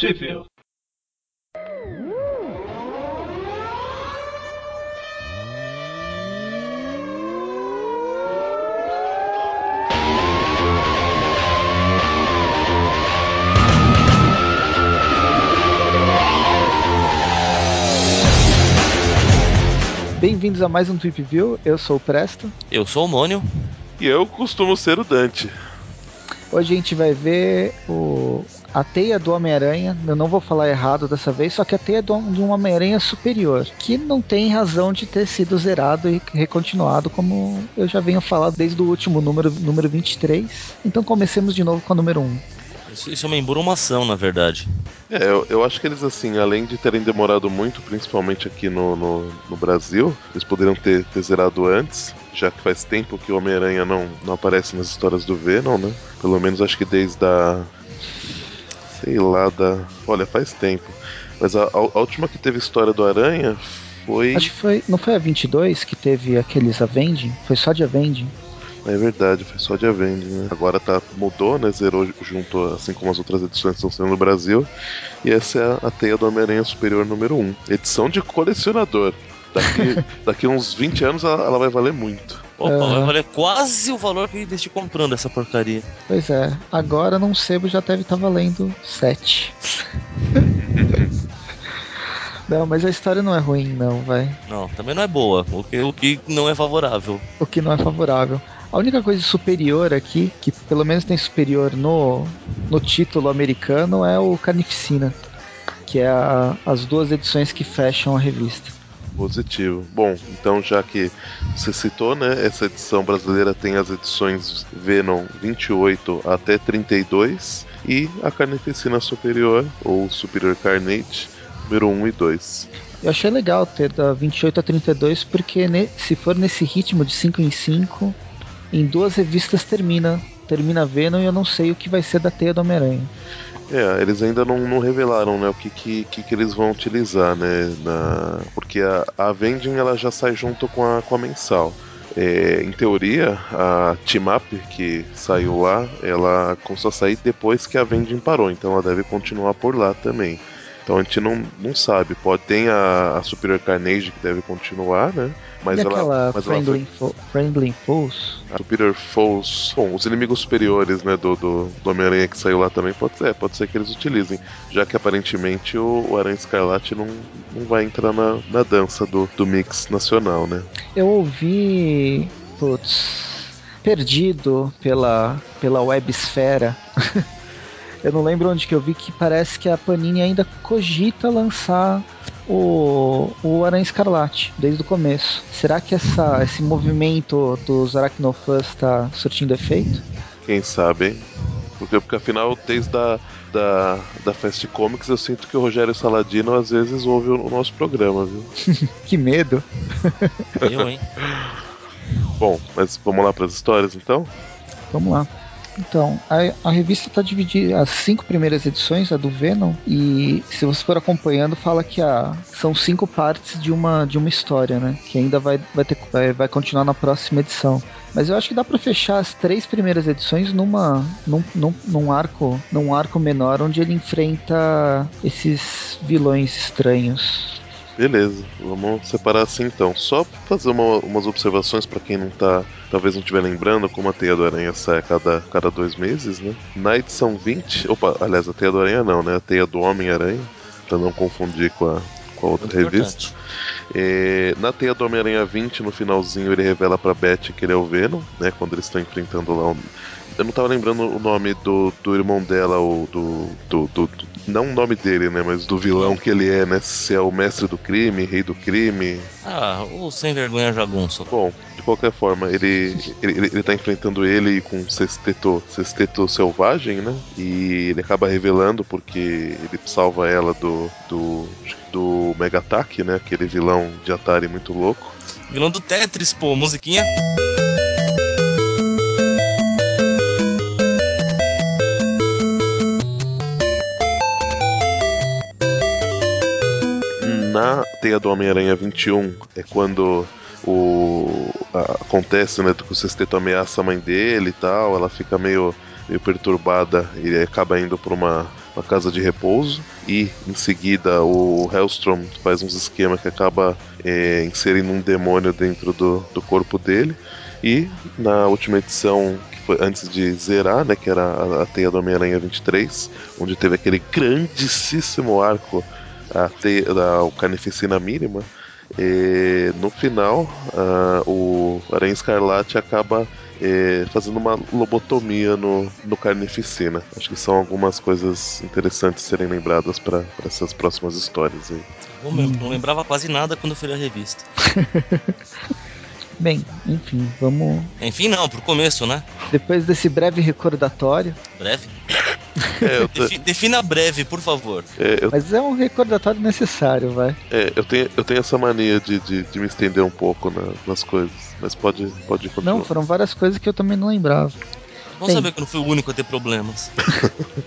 Sheffield. Bem-vindos a mais um Trip View. Eu sou o Presto. Eu sou o Mônio. E eu costumo ser o Dante. Hoje a gente vai ver o, a teia do Homem-Aranha. Eu não vou falar errado dessa vez, só que a teia de um Homem-Aranha superior, que não tem razão de ter sido zerado e recontinuado, como eu já venho falando desde o último número, número 23. Então comecemos de novo com o número 1. Isso, isso é uma embrumação, na verdade. É, eu, eu, acho que eles, assim, além de terem demorado muito, principalmente aqui no, no, no Brasil, eles poderiam ter, ter, zerado antes, já que faz tempo que o Homem-Aranha não, não aparece nas histórias do Venom, né? Pelo menos acho que desde a. Sei lá, da. Olha, faz tempo. Mas a, a última que teve história do Aranha foi. Acho que foi. Não foi a 22 que teve aqueles Avenging? Foi só de Avenging? É verdade, foi só de Avenging, né? Agora tá, mudou, né? Zerou junto, assim como as outras edições que estão sendo no Brasil. E essa é a Teia do Homem-Aranha Superior número 1. Edição de colecionador. Daqui, daqui uns 20 anos ela, ela vai valer muito. Opa, uhum. vai valer quase o valor que eu investi comprando essa porcaria. Pois é, agora num sebo já deve estar tá valendo 7. Não, mas a história não é ruim, não, vai. Não, também não é boa. O que, o que não é favorável. O que não é favorável. A única coisa superior aqui, que pelo menos tem superior no, no título americano, é o Carnificina, que é a, as duas edições que fecham a revista. Positivo. Bom, então já que você citou, né, essa edição brasileira tem as edições Venom 28 até 32 e a Carnificina Superior, ou Superior Carnage, número 1 e 2. Eu achei legal ter da 28 a 32, porque se for nesse ritmo de 5 em 5, em duas revistas termina. Termina Venom e eu não sei o que vai ser da teia do Homem-Aranha. É, eles ainda não, não, revelaram né, o que, que, que, eles vão utilizar, né? Na... Porque a, a Avenging ela já sai junto com a, com a mensal. É, em teoria, a Team Up que saiu lá, ela começou a sair depois que a Avenging parou, então ela deve continuar por lá também. Então a gente não, não sabe. Pode ter a, a Superior Carnage que deve continuar, né? Mas e ela, mas Friendly, ela foi... Friendly Foes? A Superior Foes. Bom, os inimigos superiores, né, do, do, do Homem-Aranha que saiu lá também, pode ser, pode ser que eles utilizem. Já que aparentemente o, o Aranha Escarlate não, não vai entrar na, na dança do, do mix nacional, né? Eu ouvi. Putz. Perdido pela, pela websfera. Eu não lembro onde que eu vi que parece que a Panini ainda cogita lançar o, o Aranha Escarlate desde o começo. Será que essa, esse movimento dos aracnofãs está surtindo efeito? Quem sabe, hein? Porque, porque afinal, desde a da, da Fast Comics, eu sinto que o Rogério Saladino às vezes ouve o nosso programa, viu? que medo! Eu, hein? Bom, mas vamos lá para as histórias então? Vamos lá. Então, a, a revista está dividida, as cinco primeiras edições, a do Venom, e se você for acompanhando, fala que a, são cinco partes de uma, de uma história, né? Que ainda vai, vai, ter, vai, vai continuar na próxima edição. Mas eu acho que dá para fechar as três primeiras edições numa, num, num, num, arco, num arco menor onde ele enfrenta esses vilões estranhos. Beleza, vamos separar assim então. Só fazer uma, umas observações para quem não tá, talvez não estiver lembrando, como a Teia do Aranha sai a cada, cada dois meses, né? Na edição 20, opa, aliás, a Teia do Aranha não, né? A Teia do Homem-Aranha, para não confundir com a, com a outra Muito revista. É, na Teia do Homem-Aranha 20, no finalzinho, ele revela pra Beth que ele é o Venom, né? Quando eles estão enfrentando lá o eu não tava lembrando o nome do, do irmão dela, ou do, do, do, Não o nome dele, né? Mas do vilão que ele é, né? Se é o mestre do crime, rei do crime. Ah, o sem vergonha jagunço. Bom, de qualquer forma, ele, ele, ele tá enfrentando ele com sexteto, sexteto selvagem, né? E ele acaba revelando porque ele salva ela do. do do Mega Attack, né? Aquele vilão de Atari muito louco. Vilão do Tetris, pô, musiquinha. Teia do Homem-Aranha 21 é quando o a, acontece, né, que o Sexteto ameaça a mãe dele e tal, ela fica meio, meio perturbada e acaba indo para uma uma casa de repouso e em seguida o Hellstrom faz uns esquemas que acaba é, inserindo um demônio dentro do, do corpo dele e na última edição que foi antes de zerar, né, que era a, a Teia do Homem-Aranha 23, onde teve aquele grandíssimo arco a da, o Carnificina Mínima, e no final, uh, o Aranha Escarlate acaba é, fazendo uma lobotomia no, no Carnificina. Acho que são algumas coisas interessantes serem lembradas para essas próximas histórias aí. Bom, mesmo, não lembrava quase nada quando eu fui a revista. Bem, enfim, vamos. Enfim, não, pro começo, né? Depois desse breve recordatório. Breve? É, tô... Defi defina breve, por favor. É, eu... Mas é um recordatório necessário, vai. É, eu tenho, eu tenho essa mania de, de, de me estender um pouco na, nas coisas. Mas pode, pode continuar. Não, foram várias coisas que eu também não lembrava. Vamos saber que eu não fui o único a ter problemas.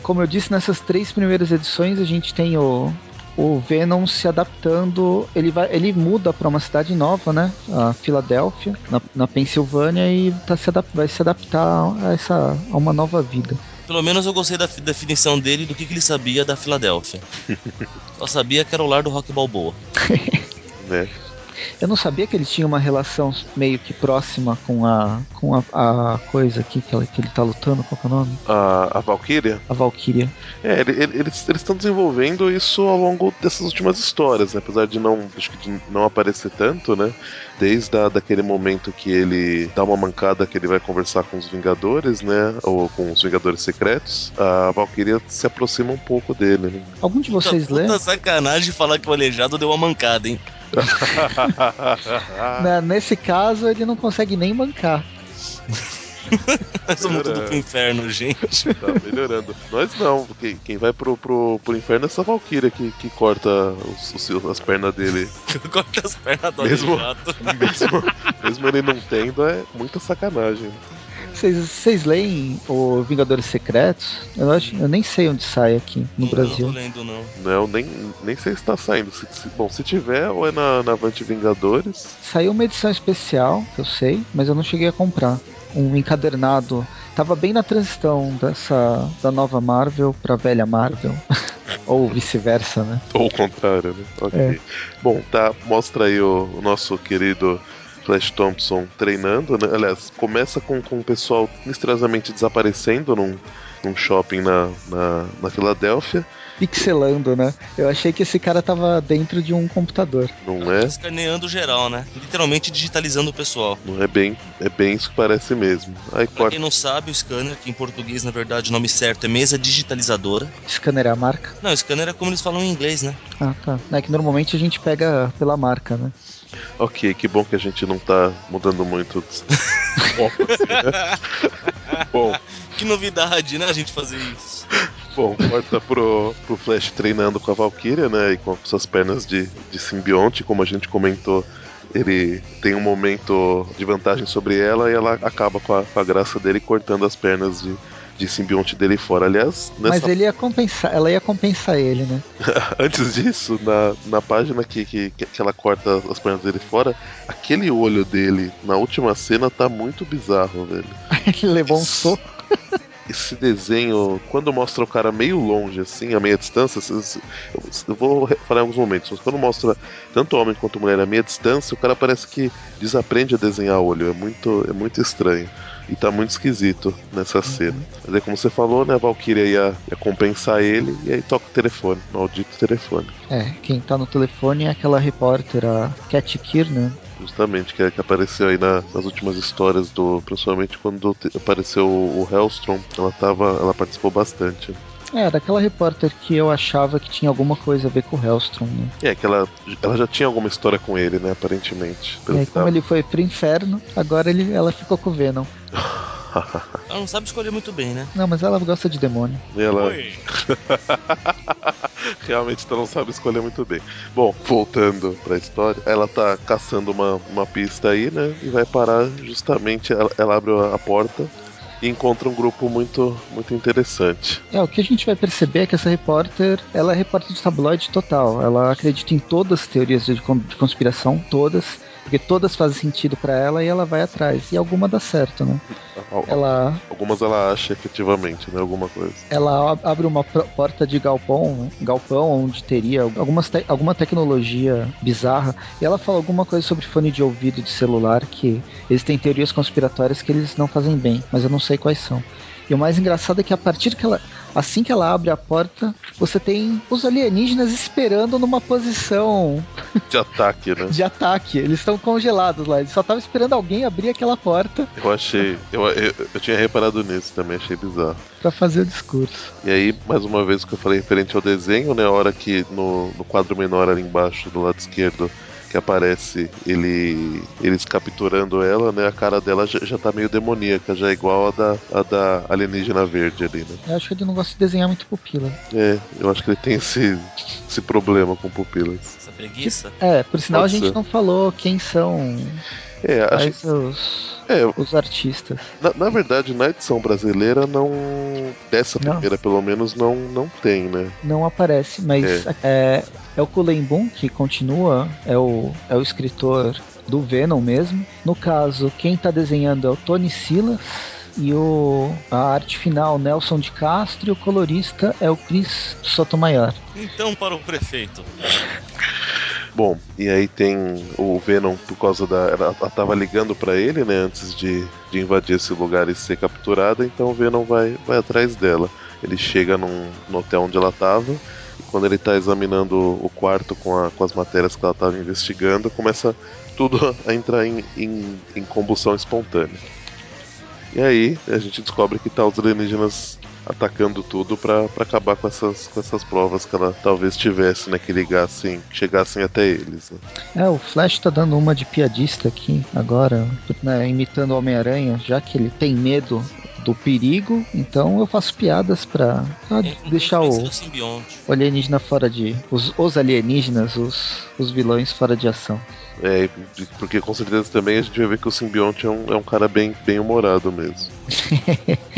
Como eu disse, nessas três primeiras edições a gente tem o, o Venom se adaptando, ele vai, ele muda para uma cidade nova, né? A Filadélfia, na, na Pensilvânia e tá se adap, vai se adaptar a essa a uma nova vida. Pelo menos eu gostei da definição dele do que, que ele sabia da Filadélfia. Só sabia que era o lar do Rock Balboa. né? Eu não sabia que eles tinham uma relação meio que próxima com a com a, a coisa aqui que, ela, que ele tá lutando, qual é o nome? A, a Valkyria? A Valkyria. É, ele, ele, eles estão desenvolvendo isso ao longo dessas últimas histórias, né? apesar de não, acho que de não aparecer tanto, né? Desde a, daquele momento que ele dá uma mancada que ele vai conversar com os Vingadores, né? Ou com os Vingadores Secretos, a Valkyria se aproxima um pouco dele, né? Algum de vocês lê? Puta sacanagem falar que o Aleijado deu uma mancada, hein? nesse caso, ele não consegue nem mancar. Nós somos tudo pro inferno, gente. Tá melhorando. Nós não, quem, quem vai pro, pro, pro inferno é essa Valkyria que, que corta os, os, as pernas dele. corta as pernas do mesmo, mesmo, mesmo ele não tendo, é muita sacanagem. Vocês leem o Vingadores Secretos? Eu, acho, eu nem sei onde sai aqui no não, Brasil. Não tô lendo, não. Não, nem, nem sei se está saindo. Se, se, bom, se tiver, ou é na, na Avante Vingadores. Saiu uma edição especial, que eu sei, mas eu não cheguei a comprar. Um encadernado. Tava bem na transição dessa da nova Marvel pra velha Marvel. Ou vice-versa, né? Ou o contrário, né? Ok. É. Bom, tá. Mostra aí o, o nosso querido Flash Thompson treinando, né? Aliás, começa com, com o pessoal misteriosamente desaparecendo num, num shopping na, na, na Filadélfia. Pixelando, né? Eu achei que esse cara tava dentro de um computador. Não é? Escaneando geral, né? Literalmente digitalizando o pessoal. Não é bem, é bem isso que parece mesmo. Aí, pra corta... quem não sabe, o scanner, que em português, na verdade, o nome certo é mesa digitalizadora. Scanner é a marca? Não, scanner é como eles falam em inglês, né? Ah, tá. É que normalmente a gente pega pela marca, né? Ok, que bom que a gente não tá mudando muito. Assim, né? Bom. Que novidade, né, a gente fazer isso. Bom, corta pro, pro Flash treinando com a Valkyria, né? E com suas pernas de, de simbionte, como a gente comentou. Ele tem um momento de vantagem sobre ela e ela acaba com a, com a graça dele cortando as pernas de, de simbionte dele fora. Aliás, nessa... Mas ele ia compensar, ela ia compensar ele, né? Antes disso, na, na página que, que, que ela corta as pernas dele fora, aquele olho dele na última cena tá muito bizarro, velho. ele levou um soco. Esse desenho, quando mostra o cara meio longe, assim, a meia distância, eu vou falar em alguns momentos, mas quando mostra tanto homem quanto mulher a meia distância, o cara parece que desaprende a desenhar olho. É muito, é muito estranho. E tá muito esquisito nessa cena. Mas aí, como você falou, né, a Valkyria ia, ia compensar ele e aí toca o telefone, maldito telefone. É, quem tá no telefone é aquela repórter, a Cat Kiernan. Justamente, que, que apareceu aí na, nas últimas histórias do. Principalmente quando apareceu o, o Hellstrom, ela tava. ela participou bastante. É, daquela repórter que eu achava que tinha alguma coisa a ver com o Hellstrom, né? É, que ela, ela já tinha alguma história com ele, né, aparentemente. E aí, como ele foi pro inferno, agora ele, ela ficou com o Venom. ela não sabe escolher muito bem, né? Não, mas ela gosta de demônio. Ela. Realmente ela não sabe escolher muito bem. Bom, voltando pra história, ela tá caçando uma, uma pista aí, né? E vai parar justamente. Ela, ela abre a porta e encontra um grupo muito, muito interessante. É, o que a gente vai perceber é que essa repórter, ela é repórter de tabloide total. Ela acredita em todas as teorias de conspiração, todas. Porque todas fazem sentido para ela e ela vai atrás. E alguma dá certo, né? Ela... Algumas ela acha efetivamente, né? Alguma coisa. Ela abre uma porta de galpão, galpão onde teria algumas te alguma tecnologia bizarra. E ela fala alguma coisa sobre fone de ouvido de celular que existem teorias conspiratórias que eles não fazem bem, mas eu não sei quais são. E o mais engraçado é que a partir que ela. Assim que ela abre a porta, você tem os alienígenas esperando numa posição. De ataque, né? De ataque. Eles estão congelados lá. Eles só estavam esperando alguém abrir aquela porta. Eu achei. Eu, eu, eu tinha reparado nisso também, achei bizarro. Pra fazer o discurso. E aí, mais uma vez, que eu falei referente ao desenho, né? A hora que no, no quadro menor ali embaixo, do lado esquerdo, que aparece ele eles capturando ela, né? A cara dela já, já tá meio demoníaca, já é igual a da, a da alienígena verde ali, né? Eu acho que ele não gosta de desenhar muito pupila. É, eu acho que ele tem esse, esse problema com pupilas. Essa preguiça? É, por sinal Pode a gente ser. não falou quem são é, acho... os, é, os artistas. Na, na, verdade, na edição brasileira não. Dessa não. primeira, pelo menos, não, não tem, né? Não aparece, mas é, é, é o Cullen Boom que continua, é o, é o escritor do Venom mesmo. No caso, quem tá desenhando é o Tony Silas. E o, a arte final, Nelson de Castro, e o colorista é o Chris Sotomayor. Então, para o prefeito. Bom, e aí tem o Venom por causa da. Ela, ela tava ligando para ele, né? Antes de, de invadir esse lugar e ser capturada, então o Venom vai, vai atrás dela. Ele chega num, no hotel onde ela tava. Quando ele tá examinando o quarto com, a, com as matérias que ela tava investigando, começa tudo a entrar em, em, em combustão espontânea. E aí a gente descobre que tá os alienígenas atacando tudo para acabar com essas, com essas provas que ela talvez tivesse, né? Que ligassem, chegassem até eles. Né? É, o Flash tá dando uma de piadista aqui agora, né, imitando o Homem-Aranha, já que ele tem medo do perigo, então eu faço piadas pra, pra é, deixar o, o alienígena fora de. Os, os alienígenas, os, os vilões fora de ação. É, porque com certeza também a gente vai ver que o simbionte é um, é um cara bem, bem humorado mesmo.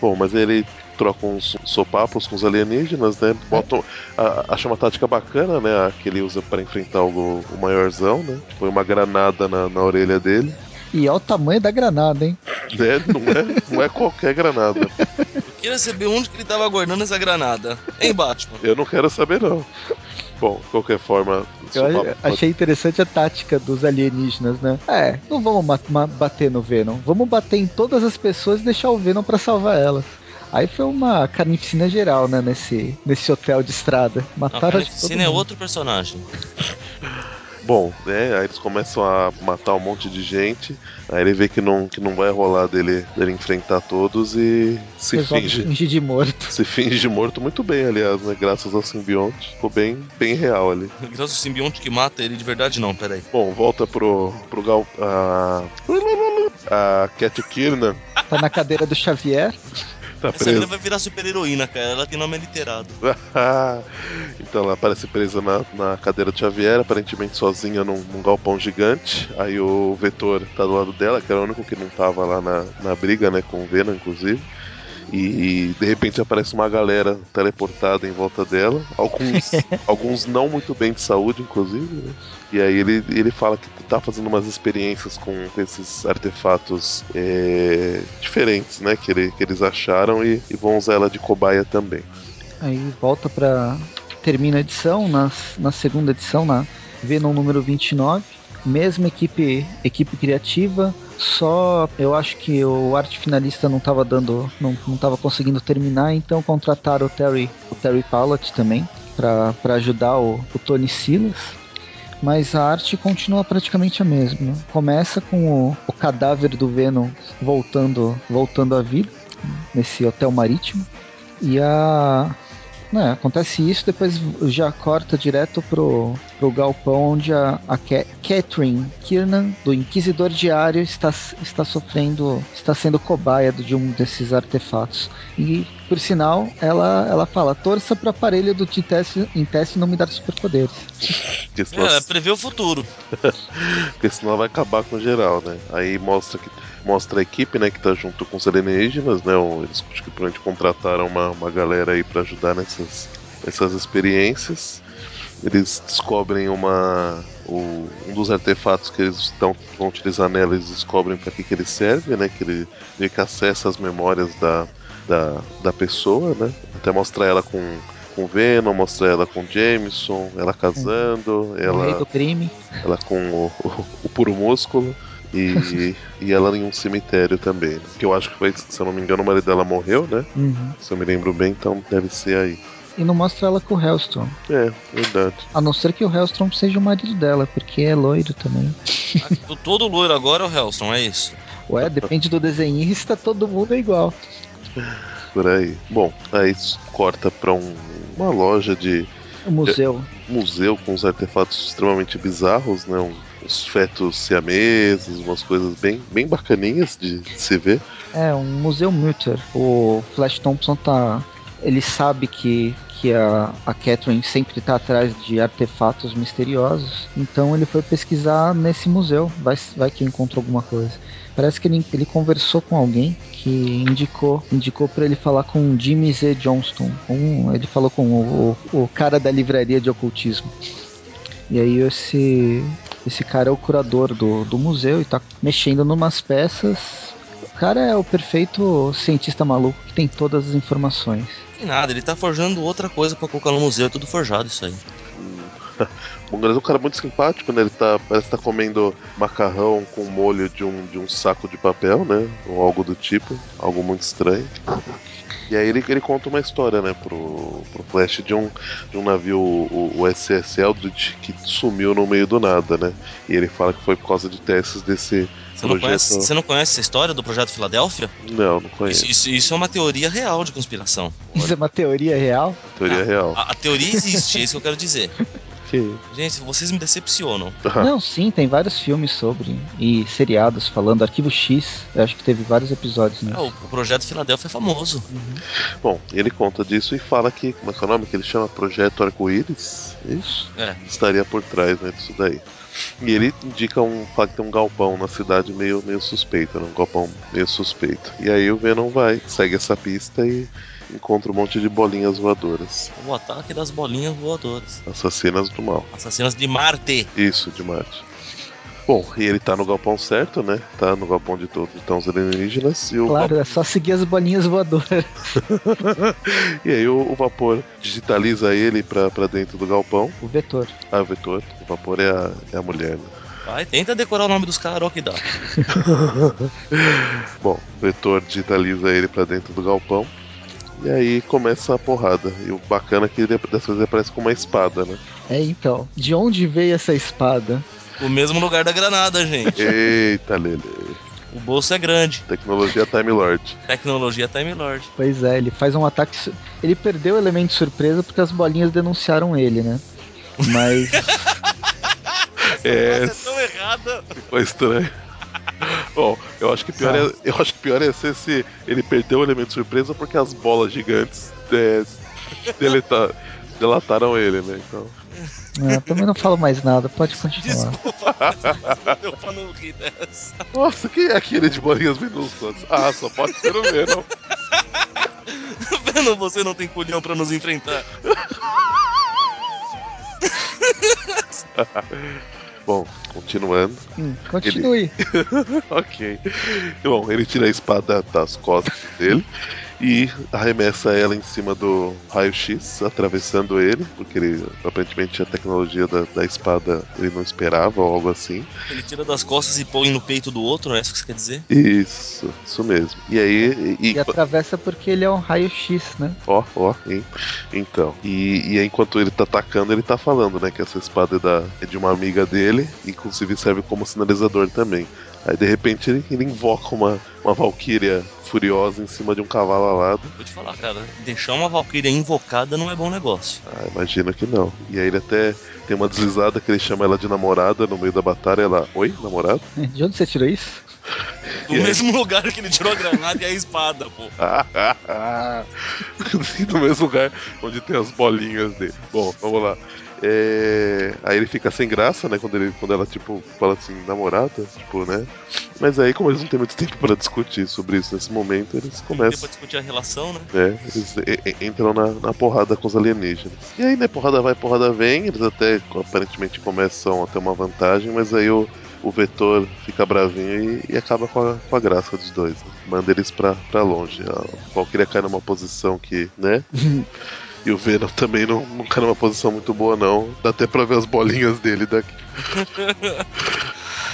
Bom, mas ele troca uns sopapos com os alienígenas, né? Botam, a, acha uma tática bacana, né? A que ele usa para enfrentar o, o maiorzão, né? Põe uma granada na, na orelha dele. E olha o tamanho da granada, hein? É, não é, não é qualquer granada. Eu queria saber onde que ele tava guardando essa granada. Em Batman. Eu não quero saber, não. Bom, de qualquer forma. Eu achei interessante a tática dos alienígenas, né? É, não vamos bater no Venom. Vamos bater em todas as pessoas e deixar o Venom para salvar elas. Aí foi uma carnificina geral, né, nesse, nesse hotel de estrada. Mataram a carnificina é outro personagem. Bom, né, aí eles começam a matar um monte de gente, aí ele vê que não, que não vai rolar dele, dele enfrentar todos e se Resolve finge. finge de morto. Se finge de morto muito bem, aliás, né? Graças ao simbionte. Ficou bem, bem real ali. Graças ao simbionte que mata ele de verdade, não, peraí. Bom, volta pro, pro Gal. A. A Cat Kirna. Tá na cadeira do Xavier. Tá Essa menina vai virar super heroína, cara. Ela tem nome literado. então ela aparece presa na, na cadeira de Xavier, aparentemente sozinha num, num, galpão gigante. Aí o Vetor tá do lado dela, que era o único que não tava lá na, na briga, né? Com o Venom, inclusive. E de repente aparece uma galera teleportada em volta dela, alguns, alguns não muito bem de saúde, inclusive. Né? E aí ele, ele fala que tá fazendo umas experiências com, esses artefatos é, diferentes, né? Que, ele, que eles acharam e, e vão usar ela de cobaia também. Aí volta para termina a edição, na, na segunda edição, na Venom número 29 mesma equipe, equipe criativa, só eu acho que o arte finalista não estava dando, não, não tava conseguindo terminar, então contrataram o Terry, o Terry Pallott também para ajudar o, o Tony Silas. Mas a arte continua praticamente a mesma. Começa com o, o cadáver do Venom voltando, voltando à vida nesse hotel marítimo. E a, é, acontece isso, depois já corta direto pro, pro galpão onde a, a Catherine Kiernan, do Inquisidor Diário, está, está sofrendo, está sendo cobaia de um desses artefatos. E, por sinal, ela, ela fala: torça pro aparelho do teste, em teste não me dar superpoderes. É, ela prevê o futuro. Porque senão ela vai acabar com geral, né? Aí mostra que mostra a equipe, né, que tá junto com os alienígenas, né? Eles acho que provavelmente contrataram uma, uma galera aí para ajudar nessas, nessas experiências. eles descobrem uma. O, um dos artefatos que eles estão, vão utilizar nela, eles descobrem para que, que ele serve, né? Que ele que acessa as memórias da, da, da pessoa, né? Até mostrar ela com, com Venom, mostrar ela com Jameson, ela casando, O ela, crime. ela com o, o, o puro músculo. E, e ela em um cemitério também. Né? Que eu acho que foi, se eu não me engano, o marido dela morreu, né? Uhum. Se eu me lembro bem, então deve ser aí. E não mostra ela com o Hellstrom. É, verdade. A não ser que o Hellstrom seja o marido dela, porque é loiro também. Ah, Todo loiro agora é o Hellstrom, é isso. Ué, depende do desenhista, todo mundo é igual. Por aí. Bom, aí corta pra um- uma loja de O museu. museu com uns artefatos extremamente bizarros, né? Um- uns fetos siameses, umas coisas bem, bem bacaninhas de se ver. É, um museu Mutter. O Flash Thompson tá. Ele sabe que, que a, a Catherine sempre tá atrás de artefatos misteriosos. Então ele foi pesquisar nesse museu. Vai, vai que encontrou alguma coisa. Parece que ele, ele conversou com alguém que indicou indicou para ele falar com Jimmy Z. Johnston. Um, ele falou com o, o, o cara da livraria de ocultismo. E aí esse, esse cara é o curador do, do museu e tá mexendo numas peças. O cara é o perfeito cientista maluco que tem todas as informações. Tem nada, ele tá forjando outra coisa pra colocar no museu, é tudo forjado isso aí. O Gonzalez é um cara muito simpático, né? Ele tá, parece que tá comendo macarrão com molho de um, de um saco de papel, né? Ou algo do tipo. Algo muito estranho. E aí ele, ele conta uma história, né, pro, pro Flash de um, de um navio, o, o SS Eldridge, que sumiu no meio do nada, né? E ele fala que foi por causa de testes desse Você não, projeto. conhece, você não conhece essa história do Projeto Filadélfia? Não, não conheço. Isso, isso- isso é uma teoria real de conspiração. Isso é uma teoria real? Teoria Ah, real. A, a teoria existe, é isso que eu quero dizer. Que... Gente, vocês me decepcionam. Não, sim, tem vários filmes sobre. E seriados falando. Arquivo X, eu acho que teve vários episódios, né? É, o, Projeto Filadélfia é famoso. Bom, ele conta disso e fala que, como é que é o nome? Que ele chama Projeto Arco-Íris. Isso? É. Estaria por trás, né, disso daí. E ele indica um, fala que tem um galpão na cidade meio, meio suspeito, né? Um galpão meio suspeito. E aí o Venom vai, segue essa pista e encontra um monte de bolinhas voadoras. O ataque das bolinhas voadoras. Assassinas do mal. Assassinas de Marte. Isso, de Marte. Bom, e ele tá no galpão certo, né? Tá no galpão de todos então, os alienígenas. E o Claro, é só seguir as bolinhas voadoras. E aí o, o vapor digitaliza ele pra, pra dentro do galpão. O vetor. Ah, o vetor. O vapor é a, é a mulher, né? Vai, tenta decorar o nome dos caras, ó que dá. Bom, o vetor digitaliza ele pra dentro do galpão. E aí começa a porrada. E o bacana é que ele, dessa vez aparece com uma espada, né? É, então. De onde veio essa espada? O mesmo lugar da granada, gente. Eita, Lele. O bolso é grande. Tecnologia Time Lord. Tecnologia Time Lord. Pois é, ele faz um ataque. su- Ele perdeu o elemento de surpresa porque as bolinhas denunciaram ele, né? Mas. É, é tão errada. ficou estranho. Bom, eu acho que pior é, eu acho que pior é ser se ele perdeu o elemento surpresa porque as bolas gigantes é, deleta- delataram ele, né? Então. ah, também não falo mais nada, pode continuar. Desculpa, deu pra não rir dessa. Nossa, quem é aquele de bolinhas minúsculas? Ah, só pode ser o Venom. Vendo você não tem culhão pra nos enfrentar. Bom, continuando. Hum, continue. ok. Bom, ele tira a espada das costas dele e arremessa ela em cima do raio-x, atravessando ele, porque ele aparentemente a tecnologia da, da espada ele não esperava ou algo assim. Ele tira das costas e põe no peito do outro, não é isso que você quer dizer? Isso, isso mesmo. E aí. E, E atravessa porque ele é um raio-x, né? Ó, ó, hein? Então. E, e aí, enquanto ele tá atacando, ele tá falando, né? Que essa espada é, da, é de uma amiga dele, inclusive serve como sinalizador também. Aí de repente ele, ele invoca uma, uma valquíria furiosa em cima de um cavalo alado. Vou te falar, cara, deixar uma Valkyria invocada não é bom negócio. Ah, imagino que não. E aí ele até tem uma deslizada que ele chama ela de namorada no meio da batalha. Ela, oi, namorada? De onde você tirou isso? Do E aí? mesmo lugar que ele tirou a granada e a espada, pô. no mesmo lugar onde tem as bolinhas dele. Bom, vamos lá. É, Aí ele fica sem graça, né? Quando, ele, quando ela, tipo, fala assim, namorada, tipo, né? Mas aí, como eles não têm muito tempo pra discutir sobre isso nesse momento, eles Tempo começam. pra discutir a relação, né? né? Eles e- e- entram na, na porrada com os alienígenas. E aí, né, porrada vai, porrada vem, eles até aparentemente começam a ter uma vantagem, mas aí o, o vetor fica bravinho e, e acaba com a, com a graça dos dois. né? Manda eles pra, pra longe. A Valkyria cai numa posição que, né? E o Venom também não, não cai numa posição muito boa, não. Dá até pra ver as bolinhas dele daqui.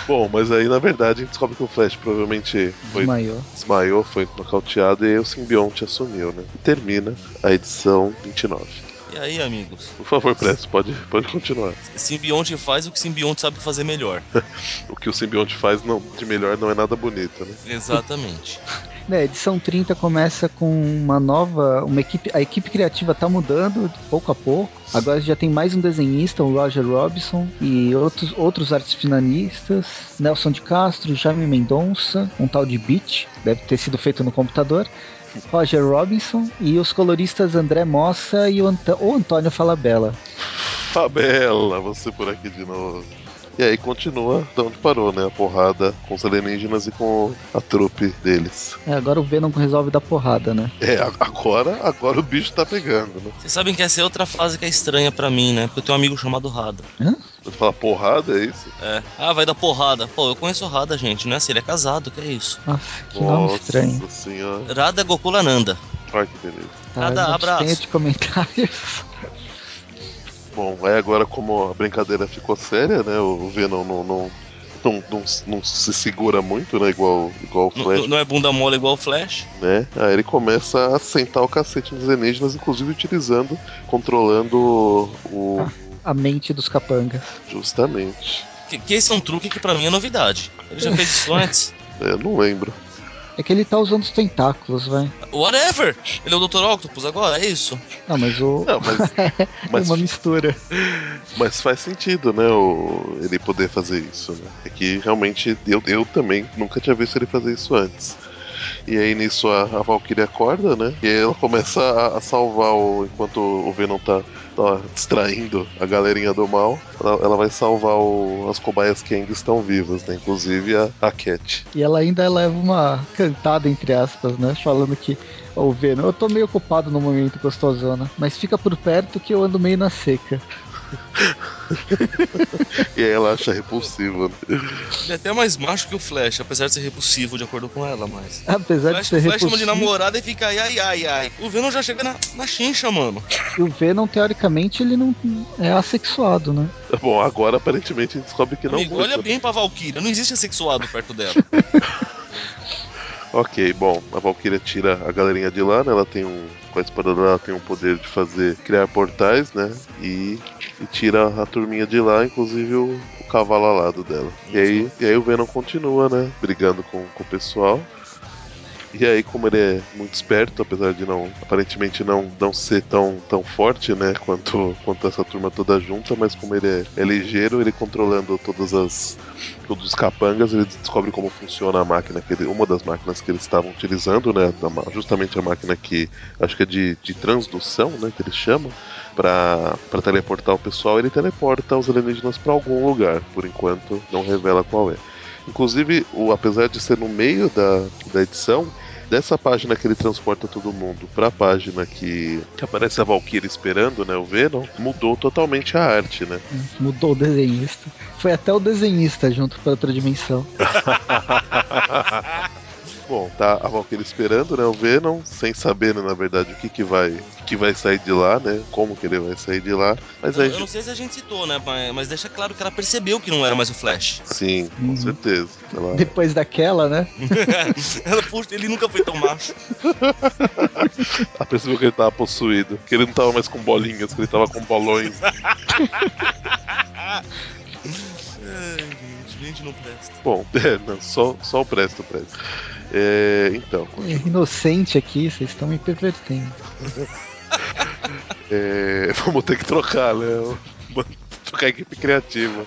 Bom, mas aí na verdade a gente descobre que o Flash provavelmente foi Desmaiou. desmaiou, foi nocauteado e aí o simbionte assumiu, né? E termina a edição 29. E aí, amigos? Por favor, Presto, pode, pode continuar. Simbionte faz o que simbionte sabe fazer melhor. O que o simbionte faz não, de melhor não é nada bonito, né? Exatamente. É, a edição 30 começa com uma nova. Uma equipe, a equipe criativa tá mudando pouco a pouco. Agora já tem mais um desenhista, o Roger Robinson, e outros, outros artes finalistas. Nelson de Castro, Jaime Mendonça, um tal de Beat, deve ter sido feito no computador. Roger Robinson e os coloristas André Mossa e o, Ant o Antônio Falabella. Fabela, você por aqui de novo. E aí continua de onde parou, né? A porrada com os alienígenas e com a trupe deles. É, agora o Venom resolve dar porrada, né? É, agora, agora o bicho tá pegando, né? Vocês sabem que essa é outra fase que é estranha pra mim, né? Porque eu tenho um amigo chamado Rada. Você fala porrada, é isso? É. Ah, vai dar porrada. Pô, eu conheço o Rada, gente, não é assim? Ele é casado, que é isso? Nossa, que nome estranho. Nossa senhora. Rada Gokulananda. Ai, que beleza. Tá, não abraço. tenho de comentários. Bom, aí agora como a brincadeira ficou séria, né? O Venom não, não, não, não, não se segura muito, né? Igual, igual o Flash, n- Não é bunda mole igual o Flash? né? Aí ele começa a sentar o cacete nos alienígenas, inclusive utilizando, controlando o... o- A mente dos capangas. Justamente. Que, que esse é um truque que pra mim é novidade. Ele já fez isso antes. É, Eu não lembro. É que ele tá usando os tentáculos, vai. Whatever! Ele é o Dr. Octopus agora, é isso? Não, mas o. Não, mas, é mas, uma mistura. mas faz sentido, né? O, ele poder fazer isso, né? É que realmente eu, eu também nunca tinha visto ele fazer isso antes. E aí nisso a, a Valkyrie acorda, né? E aí ela começa a, a salvar o. Enquanto o Venom tá, tá distraindo a galerinha do mal, ela, ela vai salvar o- as cobaias que ainda estão vivas, né? Inclusive a, a Cat. E ela ainda leva uma cantada, entre aspas, né? Falando que. Ô, Venom, eu tô meio ocupado no momento, gostosona. Mas fica por perto que eu ando meio na seca. E aí ela acha repulsivo, né? Ele é até mais macho que o Flash, apesar de ser repulsivo, de acordo com ela, mas. Apesar O de Flash, ser o Flash chama de repulsivo, namorada e fica ai, ai, ai, ai. O Venom já chega na, na chincha, mano. e o Venom, teoricamente, ele não é assexuado, né? Bom, agora aparentemente a gente descobre que não Amigo, muito, olha né? bem pra Valkyria, não existe assexuado perto dela. Ok, bom, a Valkyria tira a galerinha de lá, né? Ela tem um. Com a espada dela, ela tem um poder de fazer. criar portais, né? E, e tira a turminha de lá, inclusive o, o cavalo alado dela. E aí, e aí o Venom continua, né? Brigando com, com o pessoal. E aí, como ele é muito esperto, apesar de não aparentemente não, não ser tão, tão forte, né, quanto, quanto essa turma toda junta, mas como ele é, é ligeiro, ele controlando todas as todos os capangas, ele descobre como funciona a máquina que ele, uma das máquinas que eles estavam utilizando, né, justamente a máquina que acho que é de, de transdução, né, que eles chamam, para teleportar o pessoal, ele teleporta os alienígenas para algum lugar, por enquanto não revela qual é. Inclusive, o, apesar de ser no meio da, da edição, dessa página que ele transporta todo mundo pra página que, que aparece a Valkyrie esperando, né, o Venom, mudou totalmente a arte, né? Mudou o desenhista. Foi até o desenhista junto pra outra dimensão. Bom, tá a Valkyrie esperando, né, o Venom, sem saber, né, na verdade, o que que vai, o que vai sair de lá, né, como que ele vai sair de lá, mas Eu, aí... eu não sei se a gente citou, né? Mas, mas deixa claro que ela percebeu que não era mais o Flash. Sim, com Uhum. certeza. Ela... Depois daquela, né? ela, puxa, ele nunca foi tão macho. ela percebeu que ele tava possuído, que ele não tava mais com bolinhas, que ele tava com bolões. Gente não presta. Bom, é, não, só, só o Presto presta. É, então, É inocente aqui, vocês estão me pervertendo. é, vamos ter que trocar, né? Trocar a equipe criativa.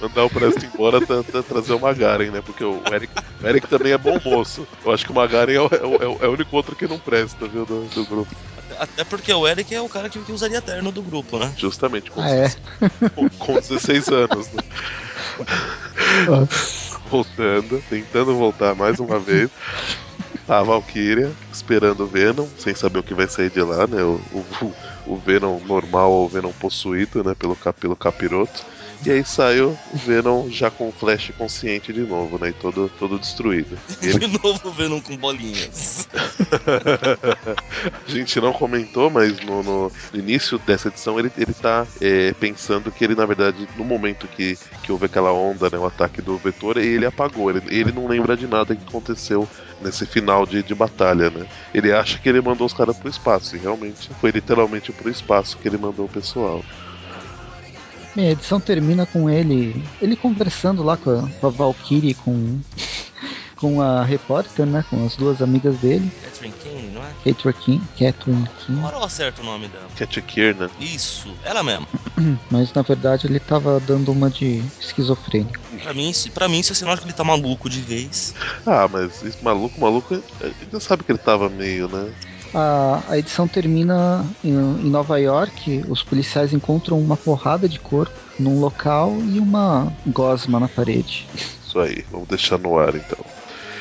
Mandar o Presto embora, tra- tra- trazer o Magaren, né? Porque o Eric, o Eric também é bom moço. Eu acho que o Magaren é o, é o- é o- é o único outro que não presta, viu, do, do grupo. Até, porque o Eric é o cara que, que usaria terno do grupo, né? Justamente, com, Ah, é? com, com 16 anos, né? Voltando, tentando voltar mais uma vez. A Valkyria esperando o Venom, sem saber o que vai sair de lá, né? O, o, o Venom normal ou o Venom possuído, né? Pelo, pelo capiroto. E aí saiu o Venom já com o Flash consciente de novo, né? E todo, todo destruído. E ele De novo Venom com bolinhas. A gente não comentou, mas no, no início dessa edição ele, ele tá é, pensando que ele, na verdade, no momento que, que houve aquela onda, né, o ataque do vetor, ele apagou. Ele, ele não lembra de nada que aconteceu nesse final de, de batalha, né? Ele acha que ele mandou os caras pro espaço, e realmente foi literalmente pro espaço que ele mandou o pessoal. Bem, a edição termina com ele ele conversando lá com a, com a Valkyrie com, com a repórter, né? Com as duas amigas dele, Catherine Kane, não é? Catherine King, Catherine King. Agora eu acerto o nome dela. Cat Kiernan. Isso, ela mesmo. Mas na verdade ele tava dando uma de esquizofrênico. Pra mim, isso- pra mim isso é sinal de que ele tá maluco de vez. Ah, mas esse maluco, maluco, ele já sabe que ele tava meio, né? A, a edição termina em, em Nova York. Os policiais encontram uma porrada de corpo num local e uma gosma na parede. Isso aí, vamos deixar no ar então.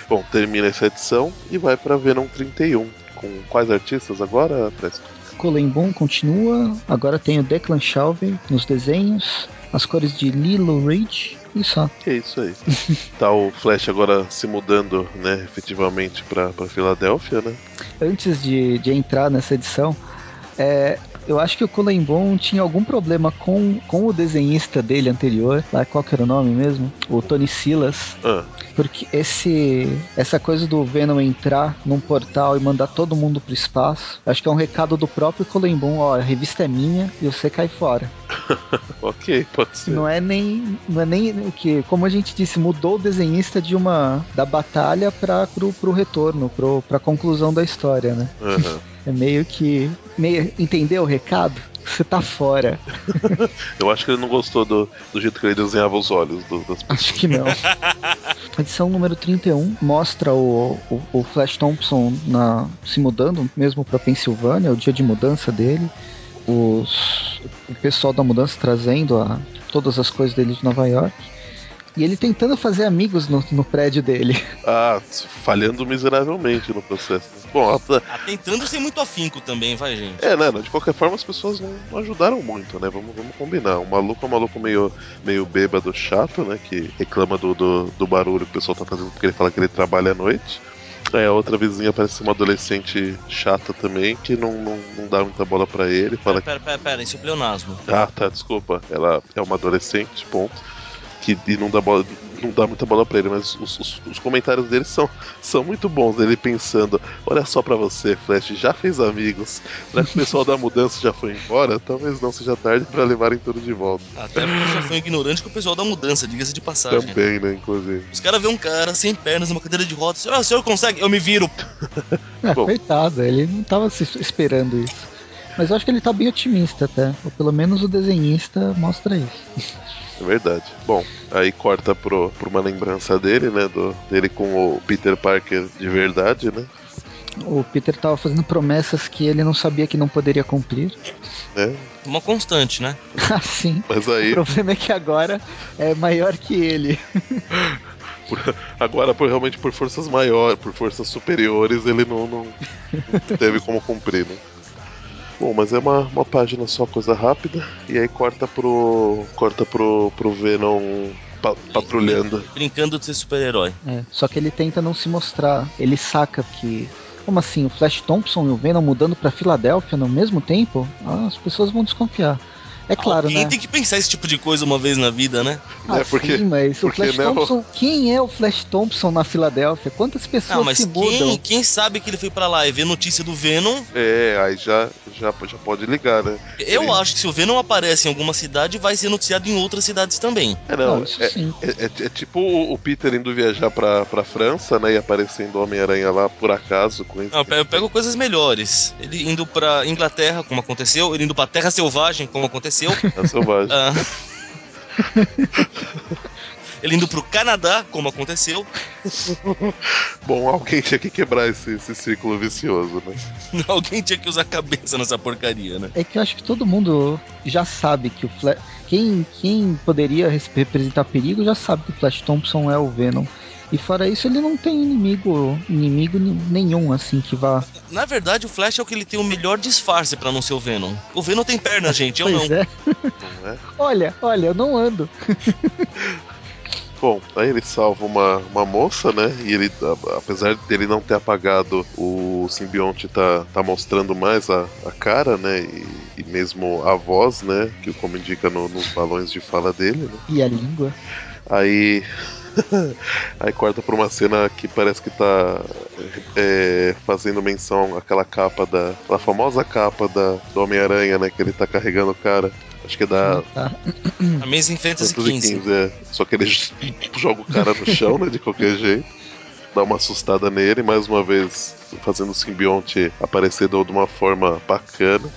Bom, termina essa edição e vai pra Venom 31. Com quais artistas agora, Presto? Colin Boom continua. Agora tem o Declan Shalvey nos desenhos. As cores de Lilo Reed e só. É isso aí. tá o Flash agora se mudando, né, efetivamente pra, pra Filadélfia, né? Antes de, de entrar nessa edição, é, eu acho que o Colin Boom tinha algum problema com, com o desenhista dele anterior. Lá, qual que era o nome mesmo? O Tony Silas. Ah, Porque esse essa coisa do Venom entrar num portal e mandar todo mundo pro espaço, acho que é um recado do próprio Colin Boom, ó, a revista é minha e você cai fora. ok, pode ser. Não é nem não é nem o que, como a gente disse, mudou o desenhista de uma da batalha para pro, pro retorno, pro pra conclusão da história, né? Aham. É meio que meio entendeu o recado? Você tá fora. Eu acho que ele não gostou do, do jeito que ele desenhava os olhos do- das pessoas. Acho que não. A edição número 31 mostra o, o, o Flash Thompson na, se mudando mesmo para Pensilvânia, o dia de mudança dele. Os, o pessoal da mudança trazendo a, todas as coisas dele de Nova York. E ele tentando fazer amigos no, no prédio dele. Ah, falhando miseravelmente no processo. Bom, a- Ah, tentando ser muito afinco também, vai, gente. é, né? De qualquer forma, as pessoas não, não ajudaram muito, né? Vamos, vamos combinar. Um maluco é um maluco meio, meio bêbado, chato, né? Que reclama do, do, do barulho que o pessoal tá fazendo porque ele fala que ele trabalha à noite. Aí a outra vizinha parece ser uma adolescente chata também, que não, não, não dá muita bola pra ele. Fala Pera, pera, pera, isso é pleonasmo. Ah, tá, desculpa. Ela é uma adolescente, ponto. Que e não dá bola, não dá muita bola pra ele, mas os, os- os comentários dele são, são muito bons. Ele pensando: olha só pra você, Flash, já fez amigos. Será que o pessoal da mudança já foi embora? Talvez não seja tarde pra levarem tudo de volta. Até porque já foi ignorante com o pessoal da mudança, diga-se de passagem. Também, né, inclusive. Os caras vêem um cara sem pernas numa cadeira de rodas. Ah, o senhor consegue? Eu me viro. Ah, Bom. coitado, ele não tava se esperando isso. Mas eu acho que ele tá bem otimista até. Ou pelo menos o desenhista mostra isso. É verdade. Bom, aí corta pro, pro uma lembrança dele, né? Do, dele com o Peter Parker de verdade, né? O Peter tava fazendo promessas que ele não sabia que não poderia cumprir. né? Uma constante, né? Assim. Mas O aí, problema é que agora é maior que ele. por- agora por, realmente por forças maiores, por forças superiores, ele não, não, não teve como cumprir, né? Bom, mas é uma, uma página só, coisa rápida. E aí corta pro. corta pro, pro Venom pa- patrulhando. Brincando de ser super-herói. É, só que ele tenta não se mostrar. Ele saca que. Como assim? O Flash Thompson e o Venom mudando pra Filadélfia no mesmo tempo? Ah, as pessoas vão desconfiar. É claro, Alguém né? tem que pensar esse tipo de coisa uma vez na vida, né? Ah, né? Porque- sim, mas porque, o Flash né, o- Thompson. Quem é o Flash Thompson na Filadélfia? Quantas pessoas Ah, mas se mudam? quem, quem sabe que ele foi pra lá e vê notícia do Venom? É, aí já, já, já pode ligar, né? Eu Ele- acho que se o Venom aparece em alguma cidade, vai ser noticiado em outras cidades também. É, não, Não, isso é, sim. é, é- é tipo o o Peter indo viajar pra, pra França, né? E aparecendo o Homem-Aranha lá por acaso com. Não, eu pego coisas melhores. Ele indo pra Inglaterra, como aconteceu, ele indo pra Terra Selvagem, como aconteceu. É selvagem. Ah, ele indo pro Canadá, como aconteceu. Bom, alguém tinha que quebrar esse, esse círculo vicioso, né? Alguém tinha que usar a cabeça nessa porcaria, né? É que eu acho que todo mundo já sabe que o Flash. Quem, quem poderia res- representar perigo já sabe que o Flash Thompson é o Venom. E fora isso, ele não tem inimigo, inimigo ni- nenhum, assim, que vá. Na verdade, o Flash é o que ele tem o melhor disfarce pra não ser o Venom. O Venom tem perna, gente, eu pois não. é. Não é? Olha, olha, eu não ando. Bom, aí ele salva uma, uma moça, né? E ele, apesar dele não ter apagado, o simbionte tá, tá mostrando mais a, a cara, né? E, e mesmo a voz, né? Que como indica no- nos balões de fala dele, né? E a língua. Aí. Aí corta pra uma cena que parece que tá é, fazendo menção àquela capa da. aquela famosa capa da, do Homem-Aranha, né? Que ele tá carregando o cara. Acho que é da Tá. Amazing Fantasy Fantasy XV. XV, é. Só que ele joga o cara no chão, né? De qualquer jeito. Dá uma assustada nele, mais uma vez fazendo o simbionte aparecer de uma forma bacana,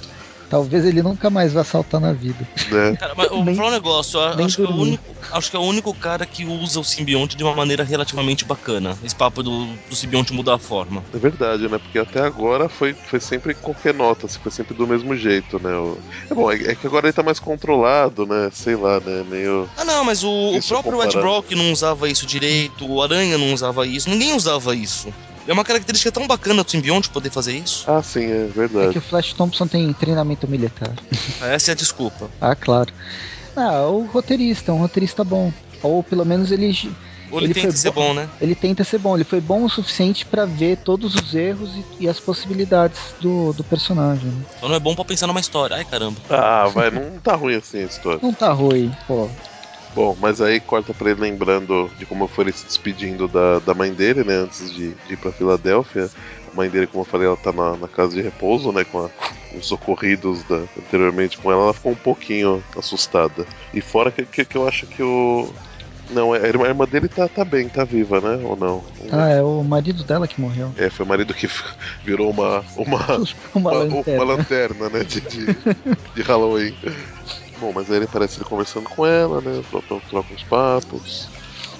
Talvez ele nunca mais vá saltar na vida. né? Cara, mas eu vou falar um negócio, eu acho que, é o único, acho que é o único cara que usa o simbionte de uma maneira relativamente bacana. Esse papo do, do simbionte mudar a forma. É verdade, né? Porque até agora foi, foi sempre qualquer nota, assim, foi sempre do mesmo jeito, né? O- É bom, é, é que agora ele tá mais controlado, né? Sei lá, né? Meio. Ah, não, mas o, o próprio Ed. Brock não usava isso direito, o Aranha não usava isso, ninguém usava isso. É uma característica tão bacana do simbionte poder fazer isso. Ah, sim, é É verdade. que o Flash Thompson tem treinamento militar. Essa é a desculpa. Ah, claro. Ah, o roteirista, um roteirista bom. Ou pelo menos ele, Ou ele, Ele tenta ser bom. bom, né? ele tenta ser bom. Ele foi bom o suficiente pra ver todos os erros e, e as possibilidades do, do personagem. né? Só não é bom pra pensar numa história. Ai, caramba. Ah, vai, não tá ruim assim a história. Não tá ruim, pô. Bom, mas aí corta pra ele lembrando de como foi ele se despedindo da, da mãe dele, né? Antes de, de ir pra Filadélfia. A mãe dele, como eu falei, ela tá na, na casa de repouso, né? Com, a- com os socorridos da- anteriormente com ela, ela ficou um pouquinho assustada. E fora que, que, que eu acho que o. Não, a irmã, a irmã dele tá, tá bem, tá viva, né? Ou não? Ah, é o marido dela que morreu. É, foi o marido que virou uma. uma Uma, uma, lanterna. uma lanterna, né? De, de, de Halloween. Bom, mas aí ele parece ele conversando com ela, né? Troca, troca uns papos.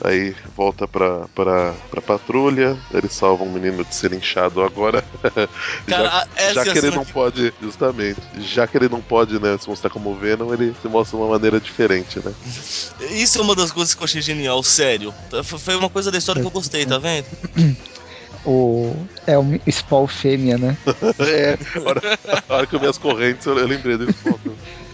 Aí volta pra, pra, pra patrulha. Ele salva um menino de ser inchado agora. Cara, já, já é que ele não que- pode, justamente, já que ele não pode, né, se mostrar como Venom, ele se mostra de uma maneira diferente, né? Isso é uma das coisas que eu achei genial, sério. Foi uma coisa da história que eu gostei, tá vendo? O, é o Spawn fêmea, né? É, a hora, a hora que eu vi as correntes, eu, eu lembrei desse ponto.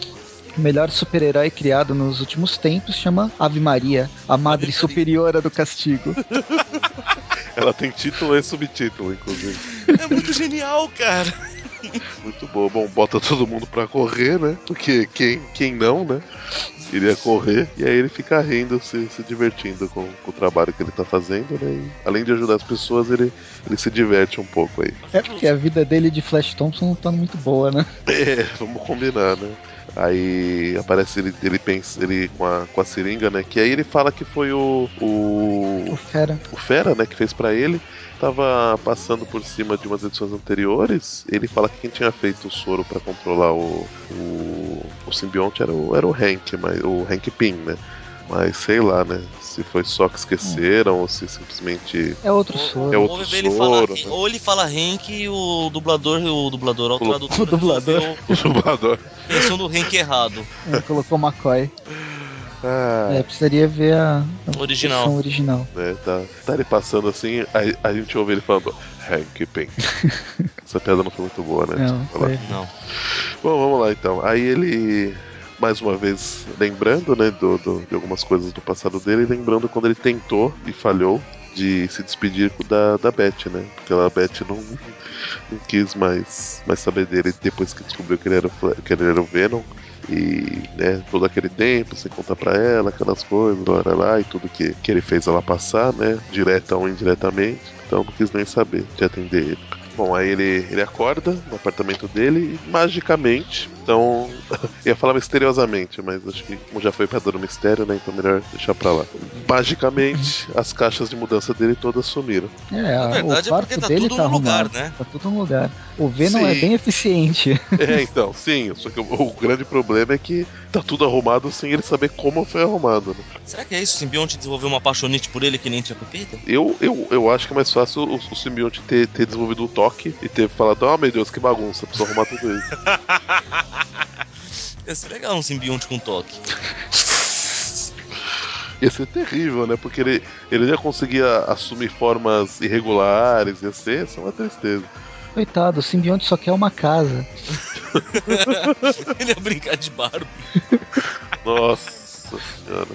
O melhor super-herói criado nos últimos tempos chama Ave Maria, a madre superiora do castigo. Ela tem título e subtítulo, inclusive. É muito genial, cara. Muito boa. Bom, bota todo mundo pra correr, né? Porque quem, quem não, né? Iria correr. E aí ele fica rindo, se, se divertindo com, com o trabalho que ele tá fazendo, né? E, além de ajudar as pessoas, ele, ele se diverte um pouco aí. É porque a vida dele de Flash Thompson não tá muito boa, né? É, vamos combinar, né? Aí aparece ele, ele pensa, ele com a, com a seringa, né? Que aí ele fala que foi o. O o, Fera. o Fera, né? Que fez pra ele. Tava passando por cima de umas edições anteriores. Ele fala que quem tinha feito o soro pra controlar o, o, o simbionte era o, era o Hank, mas, o Hank Pym, né? Mas sei lá, né? Se foi só que esqueceram ou se simplesmente. É outro Ou- soro. É outro ou, ele fala, soro, né? ou ele fala Hank e o dublador, o dublador, o O- tradutor, o dublador. O dublador. pensou no Hank errado. É, colocou McCoy. Ah, É, precisaria ver a, a Original. versão original. né? Tá, tá ele passando assim, aí a gente ouve ele falando Hank Pym. Essa piada não foi muito boa, né? Não. Não. Bom, vamos lá então. Aí ele, mais uma vez, lembrando, né, do, do- de algumas coisas do passado dele, lembrando quando ele tentou e falhou de se despedir da, da Beth, né? Porque a Beth não, não quis mais, mais saber dele depois que descobriu que ele era, que ele era o Venom. E, né, todo aquele tempo, sem contar pra ela, aquelas coisas, lá, lá, e tudo que, que ele fez ela passar, né, direta ou indiretamente. Então não quis nem saber de atender ele. Bom, aí ele, ele acorda no apartamento dele e magicamente, então. ia falar misteriosamente, mas acho que como já foi pra dar um mistério, né? Então melhor deixar pra lá. Magicamente, as caixas de mudança dele todas sumiram. É, Na verdade o é quarto porque tá dele tudo tá no lugar, arrumado, né? Tá tudo no lugar. O Venom é Sim. bem eficiente. É, então, sim. Só que o, o grande problema é que tá tudo arrumado sem ele saber como foi arrumado, né? Será que é isso? O simbionte desenvolveu uma apaixonite por ele que nem tinha Peter? Eu, eu, eu acho que é mais fácil o, o simbionte ter, ter desenvolvido o toque e ter falado, ah, meu Deus, que bagunça, preciso arrumar tudo isso. Ia ser legal um simbionte com toque. Ia ser terrível, né? Porque ele, ele ia conseguir a- assumir formas irregulares, ia ser, ia ser uma tristeza. Coitado, o simbionte só quer uma casa. ele ia brincar de barba. Nossa senhora.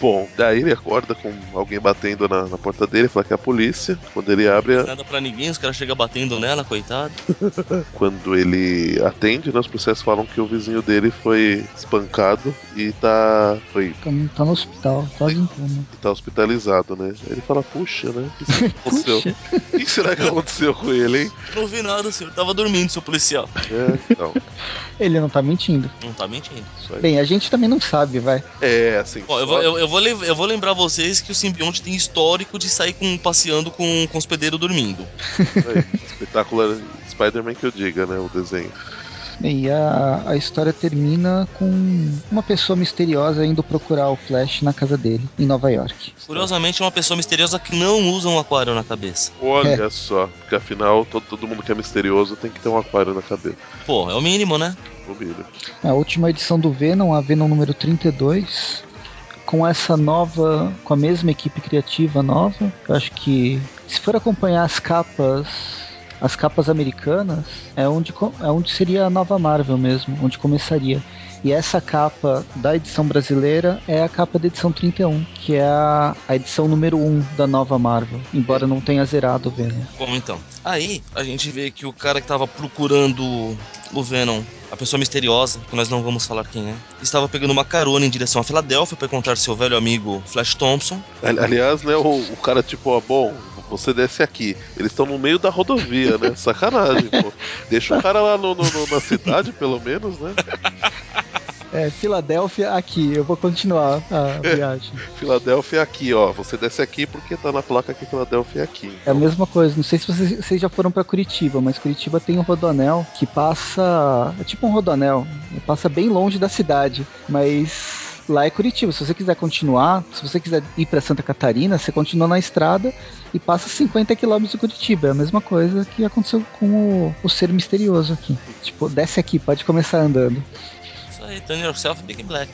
Bom, daí ele acorda com alguém batendo na, na porta dele, fala que é a polícia. Quando ele abre, a- Nada pra ninguém, os caras chegam batendo nela, coitado. quando ele atende, né, os processos falam que o vizinho dele foi espancado e tá, foi, Tá, no- tá no hospital, quase em coma. tá hospitalizado, né? Ele fala, puxa, né? O que será que aconteceu? O que será que aconteceu com ele, hein? Não vi nada, senhor. Tava dormindo, seu policial. É, então, ele não tá mentindo. Não tá mentindo. isso aí. Bem, a gente também não sabe, vai. É, assim, Ó, eu, vou, eu, eu vou lem- eu vou lembrar vocês que o simbionte tem histórico de sair com, passeando com, com hospedeiros dormindo. aí, espetacular Spider-Man que eu diga, né? O desenho. Bem, e a, a história termina com uma pessoa misteriosa indo procurar o Flash na casa dele, em Nova York. Curiosamente, é uma pessoa misteriosa que não usa um aquário na cabeça. Olha só, porque afinal todo, todo mundo que é misterioso tem que ter um aquário na cabeça. Pô, é o mínimo, né? Mobília. A última edição do Venom, a Venom número 32, com essa nova, com a mesma equipe criativa nova, eu acho que se for acompanhar as capas, as capas americanas, é onde, é onde seria a nova Marvel mesmo, onde começaria. E essa capa da edição brasileira é a capa da edição 31, que é a, a edição número 1 da nova Marvel, embora não tenha zerado o Venom. Como então? Aí, a gente vê que o cara que tava procurando o Venom, a pessoa misteriosa, que nós não vamos falar quem é, estava pegando uma carona em direção a Filadélfia para encontrar seu velho amigo Flash Thompson. Ali- Aliás, né, o, o cara tipo, ó, bom, você desce aqui. Eles estão no meio da rodovia, né? Sacanagem, pô. Deixa o cara lá no, no- no- na cidade, pelo menos, né? É, Filadélfia aqui, eu vou continuar a viagem. Filadélfia aqui, ó. Você desce aqui porque tá na placa que Filadélfia é aqui. É a mesma coisa, não sei se vocês, vocês já foram pra Curitiba, mas Curitiba tem um rodoanel que passa. É tipo um rodoanel, passa bem longe da cidade, mas. Lá é Curitiba. Se você quiser continuar, se você quiser ir pra Santa Catarina, você continua na estrada e passa 50 km de Curitiba. É a mesma coisa que aconteceu com o, o ser misterioso aqui. Tipo, desce aqui, pode começar andando. Turn yourself big black.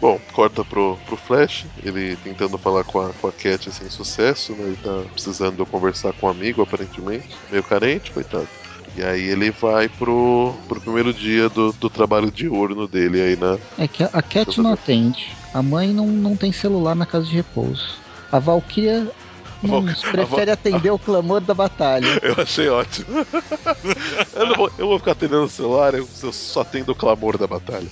Bom, corta pro, pro Flash, ele tentando falar com a, com a Cat sem sucesso, né? Ele tá precisando conversar com um amigo, aparentemente. Meio carente, coitado. E aí ele vai pro, pro primeiro dia do, do trabalho diurno dele aí na. É que a, a Cat não atende. A mãe não, não tem celular na casa de repouso. A Valkyria Val- prefere atender o clamor da batalha. Eu achei ótimo. eu, não vou, eu vou ficar atendendo o celular, eu, eu só atendo o clamor da batalha.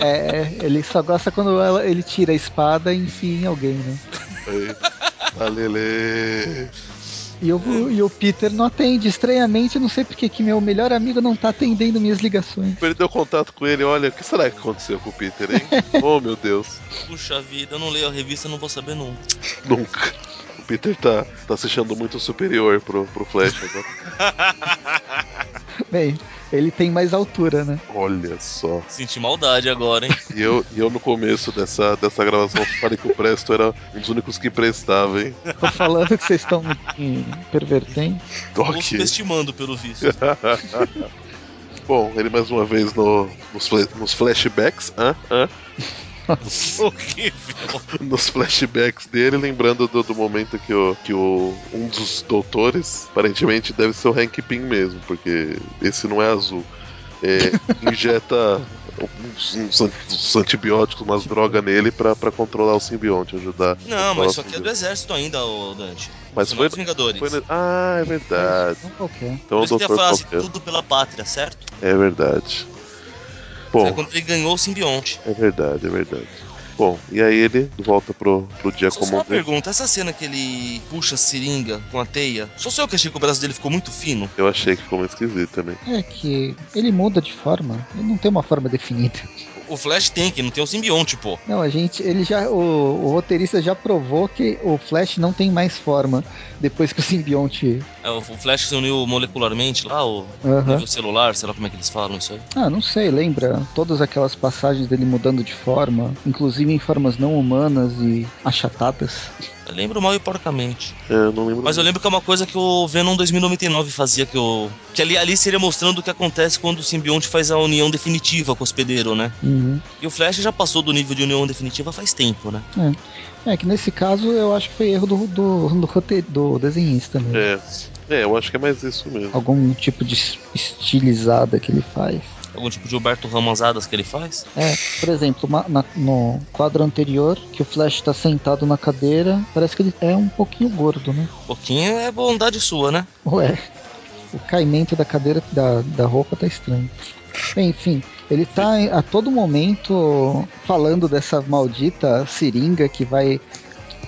É, ele só gosta quando ela- ele tira a espada e enfia em alguém, né? Aí, Alele. E o, e o Peter não atende. Estranhamente, eu não sei porque que meu melhor amigo não tá atendendo minhas ligações. Perdeu contato com ele, olha, o que será que aconteceu com o Peter, hein? oh meu Deus, Puxa vida, eu não leio a revista, não vou saber nunca. nunca. O Peter tá, tá se achando muito superior pro, pro Flash agora. Bem, ele tem mais altura, né? Olha só. Senti maldade agora, hein? E eu, e eu no começo dessa, dessa gravação falei que o Presto era um dos únicos que prestava, hein? Tô falando que vocês estão me pervertendo. Ok. subestimando, pelo visto. Bom, ele mais uma vez no, nos, nos flashbacks, hã? Hã? Horrível. nos flashbacks dele, lembrando do, do momento que, o, que o, um dos doutores, aparentemente deve ser o Hank Pym mesmo, porque esse não é azul, é, injeta uns, uns uns antibióticos, umas drogas nele pra, pra controlar o simbionte, ajudar. Não, mas o isso aqui é do exército ainda, ô Dante. Mas foi, é dos Vingadores. foi Ah, é verdade. Não qualquer. Então Por o isso que tem a doutor frase, qualquer. tudo pela pátria, certo? É verdade. Bom, quando ele ganhou o simbionte. é verdade, é verdade. Bom, e aí ele volta pro, pro dia Só comum uma dele. pergunta, essa cena que ele puxa a seringa com a teia, só sou eu que achei que o braço dele ficou muito fino? Eu achei que ficou muito esquisito também. É que ele muda de forma. Ele não tem uma forma definida. O Flash tem, que não tem o simbionte, pô. Não, a gente, ele já, o, o roteirista já provou que o Flash não tem mais forma depois que o simbionte. É, o Flash se uniu molecularmente lá, o nível celular, sei lá como é que eles falam isso aí. Ah, não sei, lembra? Todas aquelas passagens dele mudando de forma, inclusive em formas não humanas e achatadas. Eu lembro mal e porcamente. É, eu não lembro. Mas eu lembro que é uma coisa que o Venom 2099 fazia, que o. Que ali, ali seria mostrando o que acontece quando o simbionte faz a união definitiva com o hospedeiro, né? Uhum. E o Flash já passou do nível de união definitiva faz tempo, né? É que nesse caso eu acho que foi erro do, do, do, do desenhista mesmo. É. É, eu acho que é mais isso mesmo. Algum tipo de es- estilizada que ele faz. Algum tipo de Roberto Ramosadas que ele faz. É, por exemplo, uma- na- no quadro anterior, que o Flash tá sentado na cadeira, parece que ele é um pouquinho gordo, né? Um pouquinho é bondade sua, né? Ué, o caimento da cadeira, da, da roupa tá estranho. Bem, enfim, ele tá a todo momento falando dessa maldita seringa que vai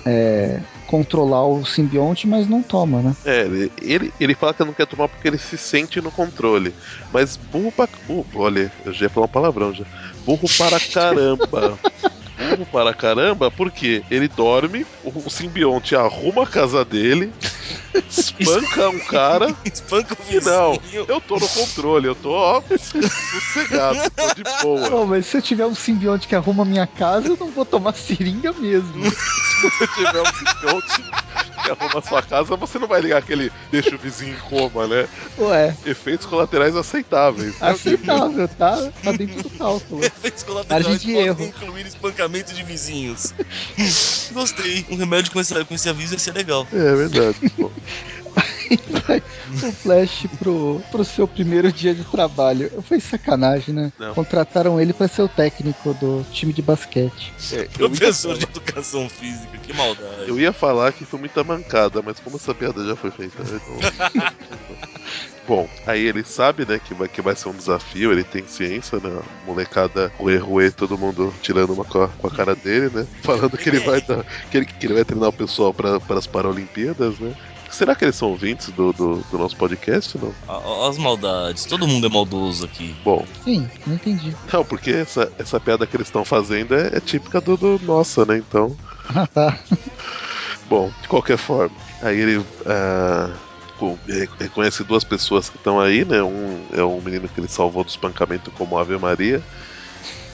é, controlar o simbionte, mas não toma, né? É, ele, ele, ele fala que não quer tomar porque ele se sente no controle. Mas burro pra. Uh, olha, eu já ia falar um palavrão já. Burro para caramba. Burro para caramba, porque ele dorme, o, simbionte arruma a casa dele, espanca um cara. Espanca o E não, vizinho. eu tô no controle, eu tô ó, sossegado, tô de boa. Pô, mas se eu tiver um simbionte que arruma a minha casa, eu não vou tomar seringa mesmo. Se você tiver um simbionte que arruma a sua casa, você não vai ligar aquele deixa o vizinho em coma, né? Ué, Efeitos colaterais aceitáveis. né? aceitável, tá? Tá dentro do cálculo. Efeitos colaterais Margem de podem erro. incluir espancamento de vizinhos. Gostei. Um remédio com esse, com esse aviso ia ser legal. É verdade. Bom, o Flash pro, pro seu primeiro dia de trabalho. Foi sacanagem, né? Não. Contrataram ele pra ser o técnico do time de basquete. é, Professor de educação física, que maldade. eu ia falar que foi muita mancada, mas como essa piada já foi feita. eu não- Bom, aí ele sabe, né, que vai, que vai ser um desafio, ele tem ciência, né? Molecada, ruê, ruê, todo mundo tirando uma com a, com a cara dele, né? Falando que ele vai dar, que ele, que ele vai treinar o pessoal para as Paralimpíadas, né? Será que eles são ouvintes do, do, do nosso podcast, não? Ó- ó As maldades. Todo mundo é maldoso aqui. Bom, Sim, não entendi. não, porque essa, essa piada que eles estão fazendo é, é típica do, do nossa, né? Então, Ah, tá. Bom, de qualquer forma, aí ele re- reconhece duas pessoas que estão aí, né? Um é um menino que ele salvou do espancamento como Ave Maria,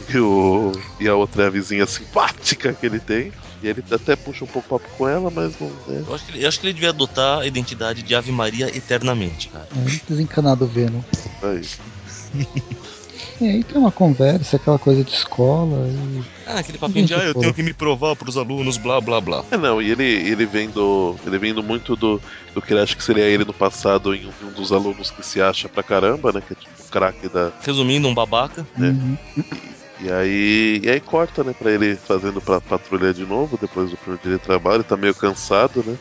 e, o, e a outra é a vizinha simpática que ele tem. E ele até puxa um pouco papo com ela, mas não. Né? Eu acho, que ele, eu acho que ele devia adotar a identidade de Ave Maria eternamente, cara. É, desencanado Venom. Aí. E aí tem uma conversa, aquela coisa de escola. E... Ah, aquele papinho de, ah, eu tenho que me provar pros alunos, blá, blá, blá. É, não, e ele, ele vendo. Ele vendo muito do, do que ele acha que seria ele no passado em um, um dos alunos que se acha pra caramba, né? Que é tipo o craque da, Resumindo, um babaca. É. Uhum. E aí, e aí corta, né, pra ele fazendo pra patrulha de novo, depois do primeiro dia de trabalho, ele tá meio cansado, né?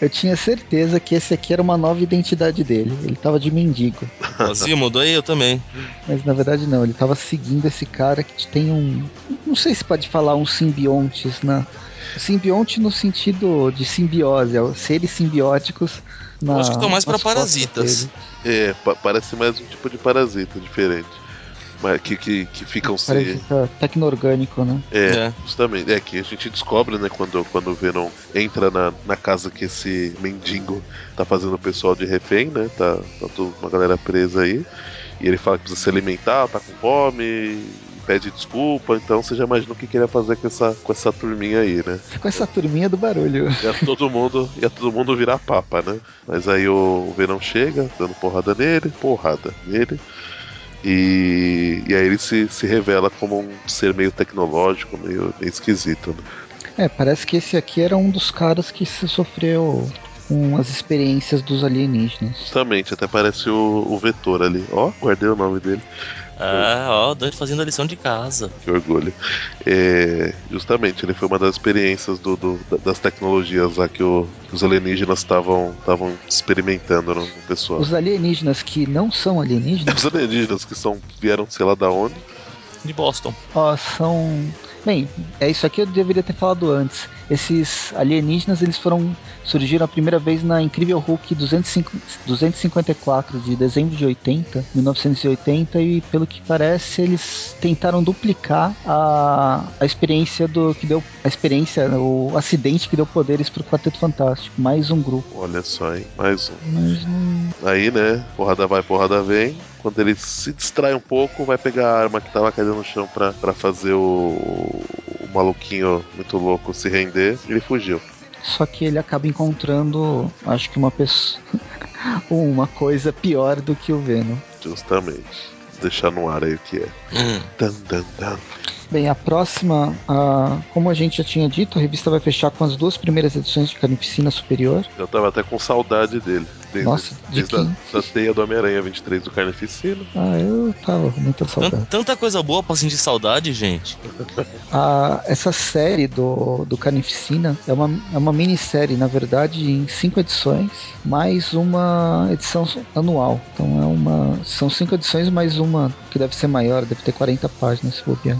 Eu tinha certeza que esse aqui era uma nova identidade dele. Ele tava de mendigo. Vazio, mudou aí, eu também. Mas na verdade não, ele tava seguindo esse cara que tem um. Não sei se pode falar um simbiontes, né? Simbionte no sentido de simbiose, é seres simbióticos. Na, Eu acho que estão mais costas parasitas. É, pa- parece mais um tipo de parasita diferente. Que, que, que ficam se. Parasita tecno-orgânico, né? É, É. justamente. É que a gente descobre, né, quando, quando o Venom entra na, na casa que esse mendigo tá fazendo o pessoal de refém, né? Tá, tá toda uma galera presa aí. E ele fala que precisa se alimentar, tá com fome, pede desculpa. Então você já imagina o que queria fazer com essa, com essa turminha aí, né? Com essa turminha do barulho. Ia todo mundo, ia todo mundo virar papa, né? Mas aí o, o Venom chega, dando porrada nele, porrada nele. E, e aí ele se, se revela como um ser meio tecnológico, meio, meio esquisito, né? É, parece que esse aqui era um dos caras que se sofreu com as experiências dos alienígenas. Justamente, até parece o, o Vetor ali. Ó, guardei o nome dele, Ah, ó, doido fazendo a lição de casa. que orgulho. É, justamente, ele foi uma das experiências do, do- da- das tecnologias lá que, o- que os alienígenas estavam experimentando no, no pessoal. Os alienígenas que não são alienígenas, Os alienígenas que são, vieram sei lá da onde. De Boston. ó, são Bem, é isso aqui eu deveria ter falado antes. Esses alienígenas eles foram surgiram a primeira vez na Incrível Hulk 205, 254 de dezembro de 80, 1980 e pelo que parece eles tentaram duplicar a, a experiência do que deu a experiência, o acidente que deu poderes pro Quarteto Fantástico. Mais um grupo. Olha só, hein? Mais um. Mas não Aí, né? Porrada vai, porrada vem. Quando ele se distrai um pouco, vai pegar a arma que tava caindo no chão pra, pra fazer o, o maluquinho muito louco se render. Ele fugiu. Só que ele acaba encontrando, acho que uma pessoa, uma coisa pior do que o Venom. Justamente. Deixar no ar aí o que é. Hum. Dan, dan, dan. Bem, a próxima, a, como a gente já tinha dito, a revista vai fechar com as duas primeiras edições de Carnificina Superior. Eu tava até com saudade dele. Desde, Nossa, de desde a, quem? da teia do Homem-Aranha 23 do Carnificina. Ah, eu tava com muita saudade. Tanta coisa boa pra sentir saudade, gente. A, essa série do, do Carnificina é uma, é uma minissérie, na verdade, em cinco edições, mais uma edição anual. Então é uma. São cinco edições mais uma que deve ser maior, deve ter 40 páginas se bobear.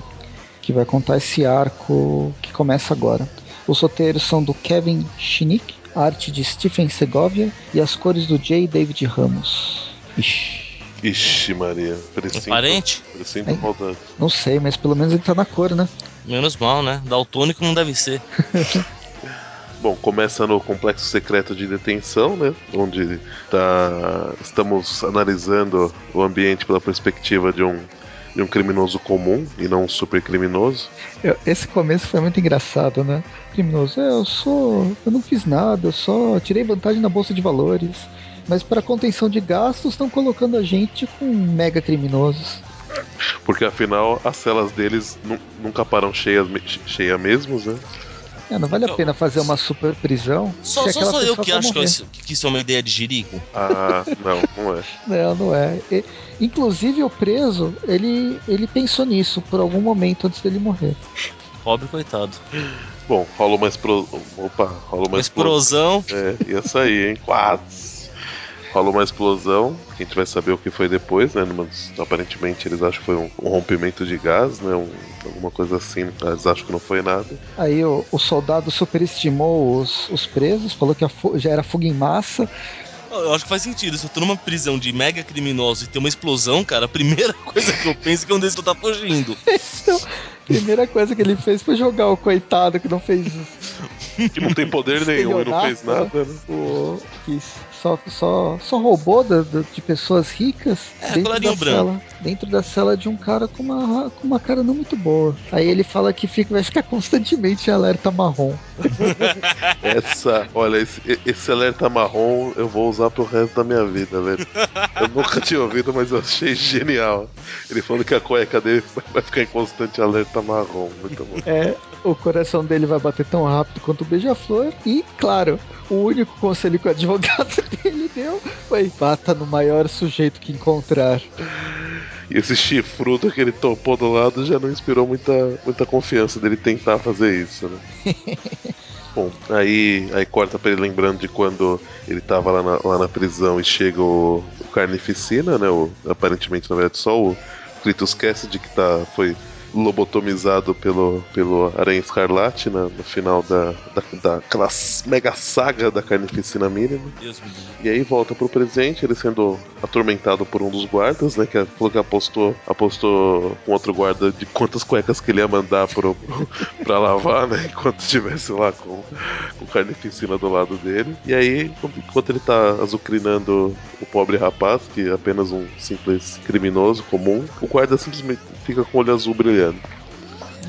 Que vai contar esse arco que começa agora. Os roteiros são do Kevin Schnick, a arte de Stephen Segovia e as cores do J. David Ramos. Ixi, Ixi, Maria. É Precinto, parente? precinto Hein? maldade. não sei, mas pelo menos ele tá na cor, né? Menos mal, né? Daltônico não deve ser. Bom, começa no complexo secreto de detenção, né? Onde tá, estamos analisando o ambiente pela perspectiva de um, de um criminoso comum e não um super criminoso. Eu- esse começo foi muito engraçado, né? Criminoso, é, eu sou. Eu não fiz nada, eu só tirei vantagem na bolsa de valores. Mas para contenção de gastos, estão colocando a gente com mega criminosos. Porque afinal as celas deles nu- nunca param cheias, cheias mesmos, né? É, não vale a pena fazer uma super prisão. Só, se só aquela sou eu pessoa que acho que morrer. isso, que isso é uma ideia de jirico. Ah, não, não é. Não, não é. E- inclusive o preso, ele, ele pensou nisso por algum momento antes dele morrer. Pobre coitado. Bom, rola uma explo... Opa, rola uma Uma explosão. É, ia sair, hein? Quase. Rola uma explosão, que a gente vai saber o que foi depois, né? Mas, aparentemente eles acham que foi um, um rompimento de gás, né? Um- alguma coisa assim. Eles acham que não foi nada. Aí o, o soldado superestimou os, os presos, falou que a já era fuga em massa. Eu acho que faz sentido. Se eu tô numa prisão de mega criminoso e tem uma explosão, cara, a primeira coisa que eu penso é que um deles tá fugindo. Então, primeira coisa que ele fez foi jogar o coitado que não fez Que não tem poder nenhum e não fez nada, né? o que só, só, só roubou da- da- de pessoas ricas É, dentro da colarinho branco. cela dentro da cela de um cara com uma, com uma cara não muito boa. Aí ele fala que fica, vai ficar constantemente em alerta marrom. Essa, olha, esse, esse alerta marrom eu vou usar pro resto da minha vida, velho. Eu nunca tinha ouvido, mas eu achei genial. Ele falando que a cueca dele vai ficar em constante alerta marrom. Muito bom. É, o coração dele vai bater tão rápido quanto o beija-flor. E, claro, o único conselho que o advogado dele deu foi: bata no maior sujeito que encontrar. E esse chifrudo que ele topou do lado já não inspirou muita, muita confiança dele tentar fazer isso, né? Bom, aí, aí corta pra ele lembrando de quando ele tava lá na, lá na prisão e chega o, o Carnificina, né? O, aparentemente, na verdade, só o Clitus Cassidy que tá, foi lobotomizado pelo, pelo Aranha Escarlate na- no final da, da, daquela mega saga da Carnificina Mínima. E aí volta pro presente, ele sendo atormentado por um dos guardas, né? Que falou que apostou, apostou com outro guarda de quantas cuecas que ele ia mandar pro, pro, pra lavar, né? Enquanto estivesse lá com, com carnificina do lado dele. E aí, enquanto ele tá azucrinando o pobre rapaz, que é apenas um simples criminoso comum, o guarda simplesmente fica com o olho azul brilhando.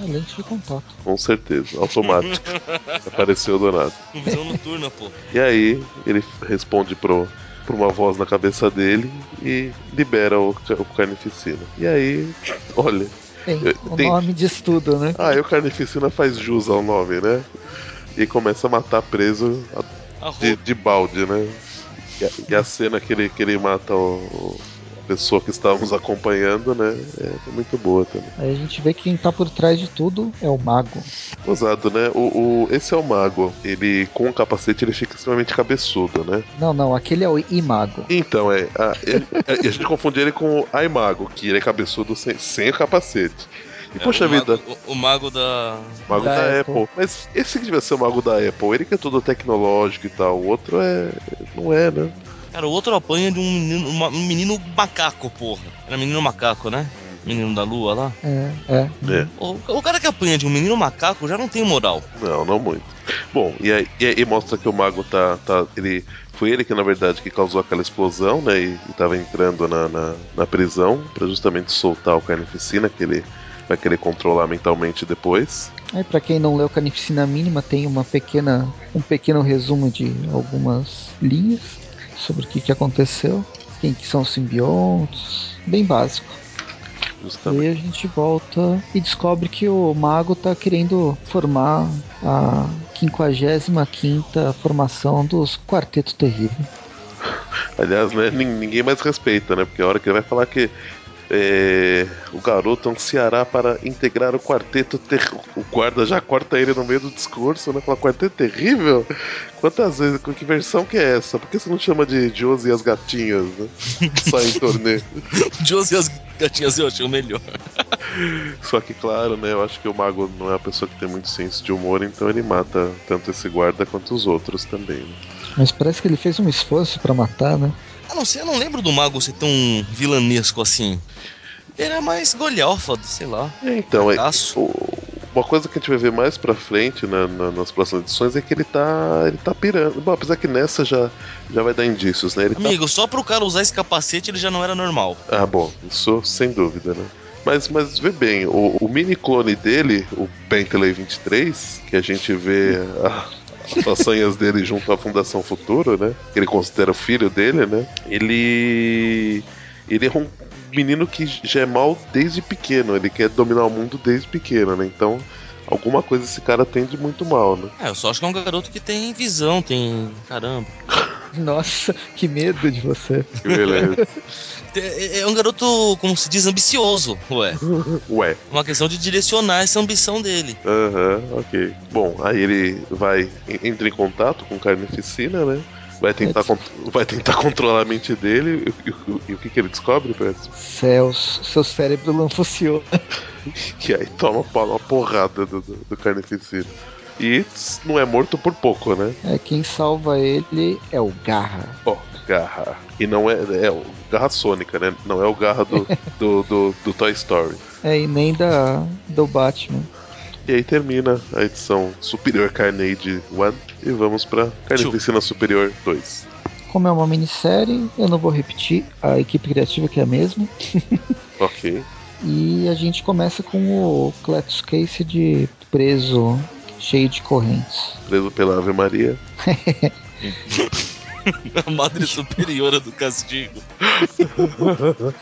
É lente de contato. Com certeza, automático. Apareceu do nada. Com visão noturna, pô. E aí ele responde pro, pra uma voz na cabeça dele e libera o, o Carnificina. E aí, olha, Eu- o tem- nome diz tudo, né? aí o Carnificina faz jus ao nome, né? E começa a matar preso a- A de, de balde, né? E a, e a cena que ele, que ele mata o, pessoa que estávamos acompanhando, né? É muito boa também. Aí a gente vê que quem tá por trás de tudo é o mago. Ousado, né? O, o- esse é o mago. Ele, com o capacete, ele fica extremamente cabeçudo, né? Não, não, aquele é o imago. Então, é. A, ele- a- a gente confunde ele com o Aimago, que ele é cabeçudo sem, sem o capacete. E poxa o vida, Mago, o, o mago da. mago da, Da Apple. Apple. Mas esse que devia ser o mago da Apple, ele que é todo tecnológico e tal. O outro é. não é, né? Cara, o outro apanha de um menino, uma- um menino macaco, porra. Era menino macaco, né? Menino da lua lá. É, é. É. O, o cara que apanha de um menino macaco já não tem moral. Não, não muito. Bom, e aí, e aí mostra que o mago tá, tá. Ele. Foi ele que, na verdade, que causou aquela explosão, né? E, e tava entrando na, na, na prisão pra justamente soltar o carnificina, que ele vai querer controlar mentalmente depois. Aí pra quem não leu Carnificina Mínima, tem uma pequena, um pequeno resumo de algumas linhas sobre o que, que aconteceu, quem que são os simbiontes, bem básico. E Justamente. aí a gente volta e descobre que o mago tá querendo formar a 55ª formação dos Quarteto Terrível. Aliás, né, nin- ninguém mais respeita, né? Porque a hora que ele vai falar que é, o garoto ansiará para integrar o quarteto ter... O guarda já corta ele no meio do discurso, né? Fala, quarteto terrível? Quantas vezes, que versão que é essa? Por que você não chama de Josie e as gatinhas, né? Só em torneio. Josie e as gatinhas eu achei o melhor. Só que, claro, né? Eu acho que o mago não é uma pessoa que tem muito senso de humor, então ele mata tanto esse guarda quanto os outros também. né? Mas parece que ele fez um esforço pra matar, né? Ah, não sei, eu não lembro do mago ser tão vilanesco assim. Ele era mais golhofa, sei lá. É, então, é, o- uma coisa que a gente vai ver mais pra frente na- na- nas próximas edições é que ele tá. ele tá pirando. Bom, apesar que nessa já, já vai dar indícios, né? Ele tá- Amigo, só pro cara usar esse capacete ele já não era normal. Ah, bom, isso sem dúvida, né? Mas, mas vê bem, o, o mini clone dele, o Bentley 23, que a gente vê a- as façanhas dele junto à Fundação Futuro, né? Que ele considera o filho dele, né? Ele. Ele é um menino que já é mal desde pequeno, ele quer dominar o mundo desde pequeno, né? Então, alguma coisa esse cara tem de muito mal, né? É, eu só acho que é um garoto que tem visão, tem. Caramba. Nossa, que medo de você. Que beleza. É, é um garoto, como se diz, ambicioso, ué. Ué. Uma questão de direcionar essa ambição dele. Aham, ok. Bom, aí ele vai en- entra em contato com Carnificina, né? Vai tentar, con- vai tentar controlar a mente dele e, e- e o que, que ele descobre, Percy? Céus, seu cérebro não funciona. Que aí toma uma porrada do, do, do Carnificina. E não é morto por pouco, né? É, quem salva ele é o Garra. Ó, garra. E não é. É o garra sônica, né? Não é o garra do, do, do, do Toy Story. É, e nem da, do Batman. E aí termina a edição Superior Carnage 1 e vamos pra Carnificina Superior 2. Como é uma minissérie, eu não vou repetir, a equipe criativa que é a mesma. Ok. E a gente começa com o Cletus Case de preso, cheio de correntes. Preso pela Ave Maria. A madre superiora do castigo.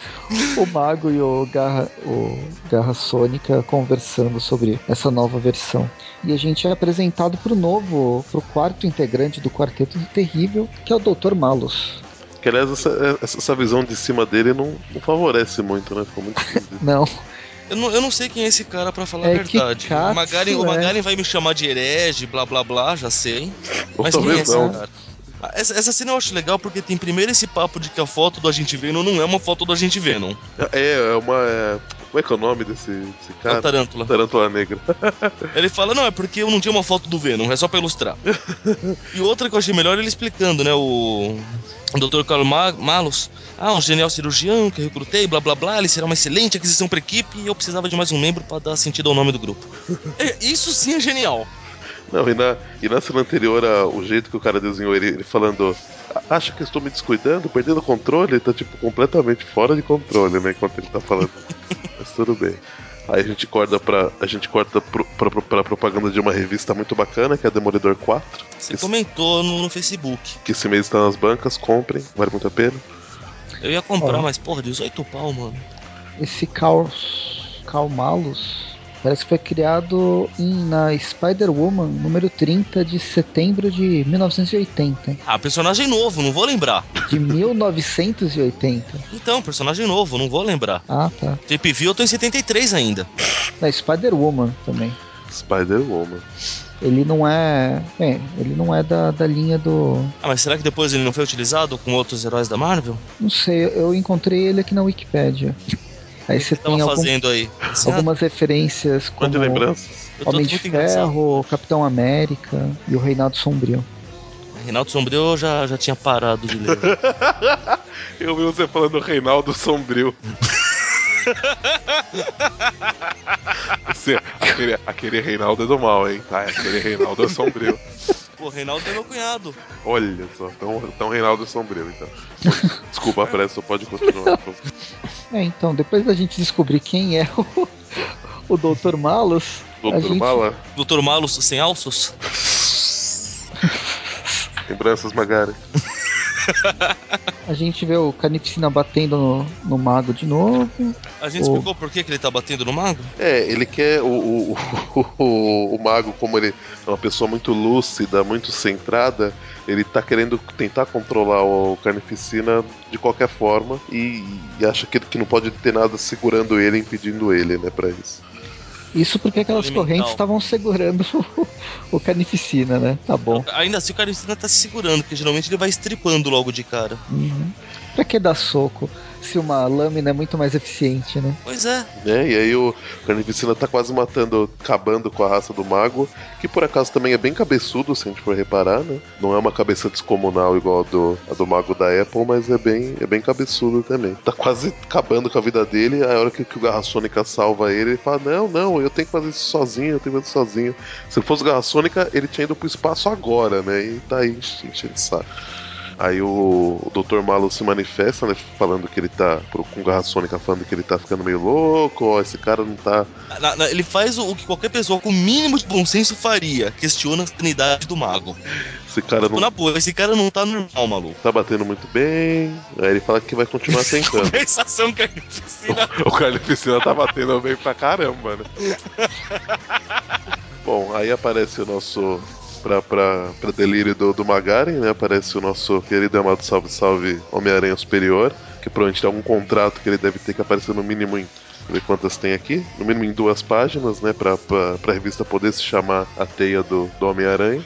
O Mago e o Garra, o Garra Sônica conversando sobre essa nova versão. E a gente é apresentado pro novo, pro quarto integrante do Quarteto Terrível, que é o Dr. Malus. Que aliás, essa, essa- visão de cima dele não, não favorece muito, né? Ficou muito. Não, Eu não, eu não sei quem é esse cara pra falar É, a verdade. Katsu o Magaren, o é. Magaren vai me chamar de herege, blá blá blá, já sei. Ou Mas quem é esse não. cara? Essa, essa cena eu acho legal porque tem primeiro esse papo de que a foto do Agente Venom não é uma foto do Agente Venom. É, é uma. é- como é que é o nome desse, desse É cara? Tarântula. Tarântula Negra. Ele fala, não, é porque eu não tinha uma foto do Venom, é só pra ilustrar. e outra que eu achei melhor ele explicando, né? O, o Dr. Carlos Ma Malus, ah, um genial cirurgião que eu recrutei, blá blá blá, ele será uma excelente aquisição pra equipe e eu precisava de mais um membro pra dar sentido ao nome do grupo. É, isso sim é genial. Não, e na, e na cena anterior, a- o jeito que o cara desenhou ele, ele falando. "A- Acha que eu estou me descuidando, perdendo o controle? Ele tá, tipo, completamente fora de controle, né? Enquanto ele tá falando. Mas tudo bem. Aí a gente corta pra. A gente corta pro, pra, pra- propaganda de uma revista muito bacana, que é a Demolidor 4. Você Isso. comentou no, no Facebook. Que esse mês está nas bancas, comprem, vale muito a pena. Eu ia comprar, mas porra, 18 pau, mano. esse Cal, Cal Malus parece que foi criado em, na Spider-Woman número 30 de setembro de 1980. Ah, personagem novo, não vou lembrar. De 1980. Então, personagem novo, não vou lembrar. Ah, tá. Tape View eu tô em 73 ainda. Na Spider-Woman também. Spider-Woman. Ele não é. É, ele não é da, da linha do. Ah, mas será que depois ele não foi utilizado com outros heróis da Marvel? Não sei, eu encontrei ele aqui na Wikipédia. Aí você você tem algum- fazendo aí? Algumas referências Quanto como de lembranças? Homem de muito engraçado. Ferro, Capitão América e o Reinaldo Sombrio. Reinaldo Sombrio eu já, já tinha parado de ler. Eu vi você falando Reinaldo Sombrio. Esse- aquele, aquele Reinaldo é do mal, hein? Tá, aquele Reinaldo é sombrio. Pô, Reinaldo é meu cunhado. Olha só, então, então Reinaldo é sombrio, então. Desculpa, Presto, pode continuar. É, então, depois da gente descobrir quem é o, o Dr. Malus, Doutor gente, Mala, Doutor Malus sem alços? lembranças Magari. A gente vê o Carnificina batendo no, no mago de novo. A gente explicou por que, que ele tá batendo no mago? É, ele quer o, o, o, o, o mago, como ele é uma pessoa muito lúcida, muito centrada, ele tá querendo tentar controlar o Carnificina de qualquer forma e, e acha que, que não pode ter nada segurando ele, impedindo ele, né, pra isso. Isso porque aquelas Elemental. correntes estavam segurando o, o Carnificina, né? Tá bom. Ainda assim o Carnificina tá se segurando, porque geralmente ele vai estripando logo de cara. Uhum. Pra que dar soco se uma lâmina é muito mais eficiente, né? Pois é. né? E aí o Carnificina tá quase matando, acabando com a raça do mago, que por acaso também é bem cabeçudo, se a gente for reparar, né? Não é uma cabeça descomunal igual a do, a do mago da Apple, mas é bem, é bem cabeçudo também. Tá quase acabando com a vida dele, a hora que, que o Garra Sônica salva ele, ele fala, não, não, eu tenho que fazer isso sozinho, eu tenho que fazer isso sozinho. Se ele fosse Garra Sônica, ele tinha ido pro espaço agora, né? E tá aí enchendo o saco. Aí o, o Dr. Malo se manifesta, né? Falando que ele tá. pro- Com Garra Sônica falando que ele tá ficando meio louco, ó, esse cara não tá. Na- na- ele faz o, o que qualquer pessoa com o mínimo de bom senso faria. Questiona a sanidade do mago. Esse cara não na boa, esse cara não tá normal, maluco. tá batendo muito bem. Aí ele fala que vai continuar tentando. Compensação Carnificina. o Carnificina tá batendo bem pra caramba, né? Bom, aí aparece o nosso. Pra, pra, pra delírio do, do Magaren, né? Aparece o nosso querido amado Salve Salve Homem-Aranha Superior, que provavelmente tem algum contrato que ele deve ter que aparecer no mínimo em. Ver quantas tem aqui. No mínimo em duas páginas, né? Pra, pra, pra revista poder se chamar A Teia do, do Homem-Aranha.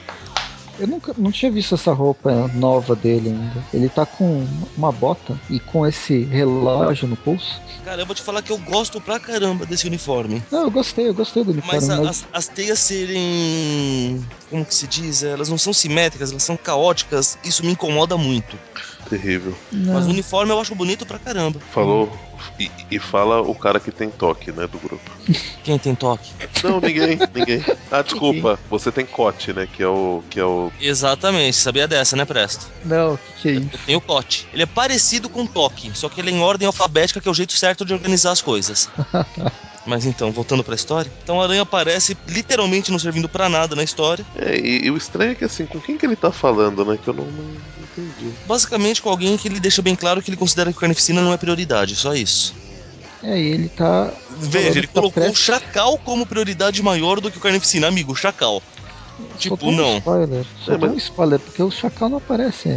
Eu nunca não tinha visto essa roupa nova dele ainda. Ele tá com uma bota e com esse relógio no pulso. Cara, eu vou te falar que eu gosto pra caramba desse uniforme. Não, eu gostei, eu gostei do uniforme, Mas mas, a- as, as teias serem. Como que se diz? Elas não são simétricas, elas são caóticas. Isso me incomoda muito. Terrível. não. Mas o uniforme eu acho bonito pra caramba. Falou. E, e fala o cara que tem toque, né? Do grupo. Quem tem toque? Não, ninguém, ninguém. Ah, desculpa. Você tem Cote, né? Que é o. Que é o. Exatamente, sabia dessa, né, Presto? Não, o que, que é isso? Eu tenho Cote. Ele é parecido com toque, só que ele é em ordem alfabética, que é o jeito certo de organizar as coisas. Mas então, voltando pra história. Então a aranha aparece literalmente não servindo pra nada na história. É, e, e o estranho é que assim, com quem que ele tá falando, né? Que eu não, não entendi. Basicamente com alguém que ele deixa bem claro que ele considera que o carnificina não é prioridade, só isso. É, ele tá. Veja, ele tá colocou o prestes- Chacal como prioridade maior do que o carnificina, amigo, Chacal. Tipo, um não. spoiler. Soltou É, mas- um spoiler, porque o Chacal não aparece.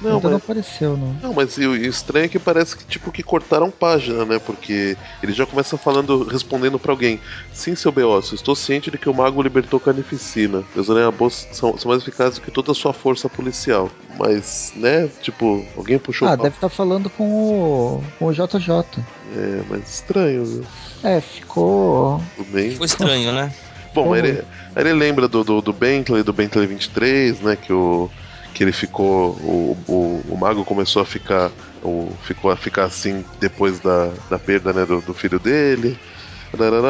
Não, ainda não mas, apareceu, não. não, mas e o estranho é que parece que tipo que cortaram página, né? Porque ele já começa falando, respondendo pra alguém: Sim, seu Beócio, estou ciente de que o mago libertou Carnificina. Meus aranha-boas são, são mais eficazes do que toda a sua força policial. Mas, né? Tipo, alguém puxou Ah, deve estar falando com o, com o JJ. É, mas estranho, viu? É, ficou. Tudo bem. Ficou estranho, né? Bom, Como? ele, ele lembra do, do, do Bentley, do Bentley 23, né? Que, o, que ele ficou. O, o, o mago começou a ficar. O, ficou a ficar assim depois da, da perda né, do, do filho dele.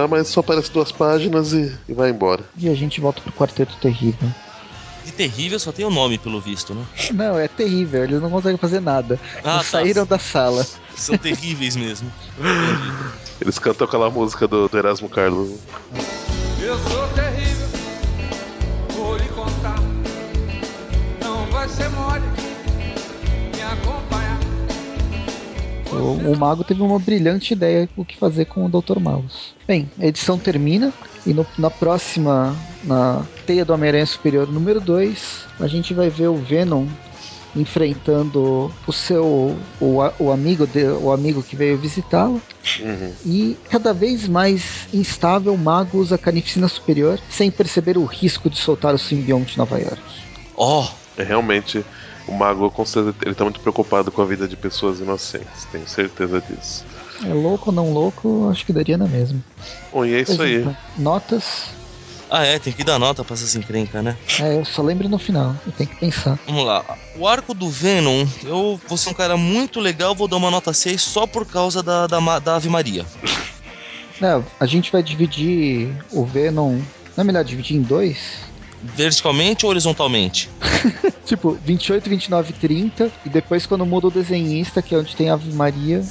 Mas só aparece duas páginas e, e vai embora. E a gente volta pro Quarteto Terrível. E terrível só tem o nome, pelo visto, né? Não, é terrível, eles não conseguem fazer nada. Ah, tá. saíram da sala. São terríveis mesmo. Eles cantam aquela música do, do Erasmo Carlos. Sou terrível, vou lhe contar. Não vai ser mole me acompanhar. O, o mago teve uma brilhante ideia o que fazer com o Dr. Malus. Bem, a edição termina e no- na próxima, na Teia do Homem-Aranha Superior número 2, a gente vai ver o Venom enfrentando o seu o, o amigo de, o amigo que veio visitá-lo Uhum. e cada vez mais instável o mago usa a carnificina superior sem perceber o risco de soltar o simbionte em Nova York. Ó, É realmente. O mago, com certeza, ele tá muito preocupado com a vida de pessoas inocentes, tenho certeza disso. É louco ou não louco, acho que daria na mesma. Bom, e é isso Pois aí. então, Notas. Ah, é, tem que dar nota pra essas encrencas, né? É, eu só lembro no final. Eu tenho que pensar. Vamos lá. O arco do Venom, eu vou ser um cara muito legal, vou dar uma nota 6 só por causa da, da, da Ave Maria. Não, a gente vai dividir o Venom. Não é melhor dividir em dois? Verticalmente ou horizontalmente? Tipo, 28, 29 30. E depois, quando muda o desenhista, que é onde tem a Ave Maria.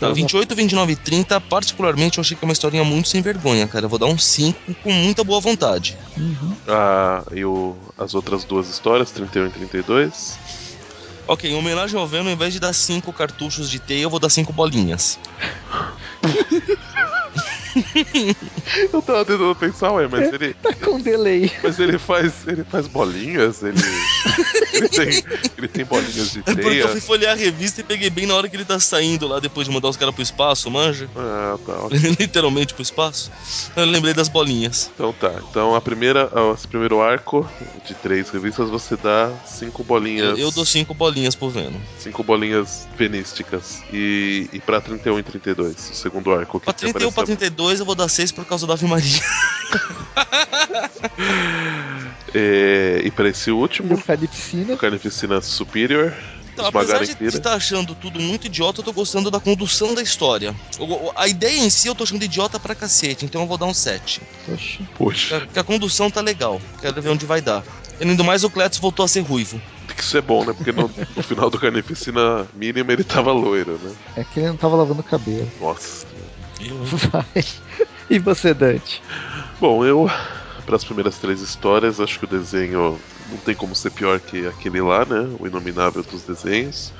Tá, 28, 29 e 30, particularmente eu achei que é uma historinha muito sem vergonha, cara. Eu vou dar um 5 com muita boa vontade. Uhum. Ah, e o, as outras duas histórias, 31 e 32. Ok, em homenagem ao Venom, ao invés de dar 5 cartuchos de teia, eu vou dar 5 bolinhas. eu tava tentando pensar, ué, mas ele. Tá com delay. Mas ele faz. Ele faz bolinhas, ele. ele, tem, ele tem bolinhas de é teia. É eu fui folhear a revista e peguei bem na hora que ele tá saindo lá depois de mandar os caras pro espaço, manja? Ah, tá. Okay. Literalmente pro espaço. Eu lembrei das bolinhas. Então tá. Então a primeira, esse primeiro arco de três revistas você dá cinco bolinhas. Eu, eu dou cinco bolinhas pro Venom. Cinco bolinhas venísticas. E, e pra 31 e 32, o segundo arco. Que pra 31 e 32 dois, eu vou dar seis por causa da Ave Maria. é, e para esse último, Calipsina. Calipsina Superior. Então, apesar de estar tá achando tudo muito idiota, eu tô gostando da condução da história. A ideia em si eu tô achando idiota pra cacete, então eu vou dar um 7. Poxa. Porque a condução tá legal. Quero ver onde vai dar. Além mais, o Cletus voltou a ser ruivo. Isso é bom, né? Porque no, no final do Carnificina Mínima ele tava loiro, né? É que ele não tava lavando o cabelo. Nossa. Vai. E você, Dante? Bom, eu, para as primeiras três histórias, acho que o desenho não tem como ser pior que aquele lá, né? O Inominável dos desenhos.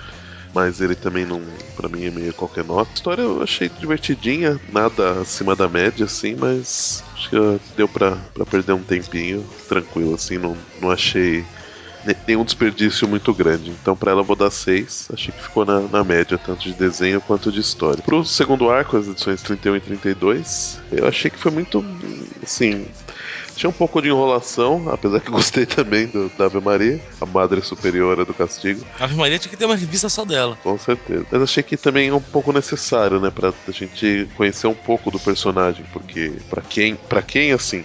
Mas ele também não, pra mim, é meio qualquer nota. A história eu achei divertidinha, nada acima da média, assim, mas acho que deu pra perder um tempinho, tranquilo, assim, não, não achei nenhum desperdício muito grande. Então, pra ela, eu vou dar 6. Achei que ficou na, na média, tanto de desenho quanto de história. Pro segundo arco, as edições 31 e 32, eu achei que foi muito. Assim. Tinha um pouco de enrolação, apesar que gostei também do, da Ave Maria, a Madre Superiora do Castigo, A Ave Maria tinha que ter uma revista só dela. com certeza. Mas achei que também é um pouco necessário, né, pra a gente conhecer um pouco do personagem, porque pra quem, para quem assim,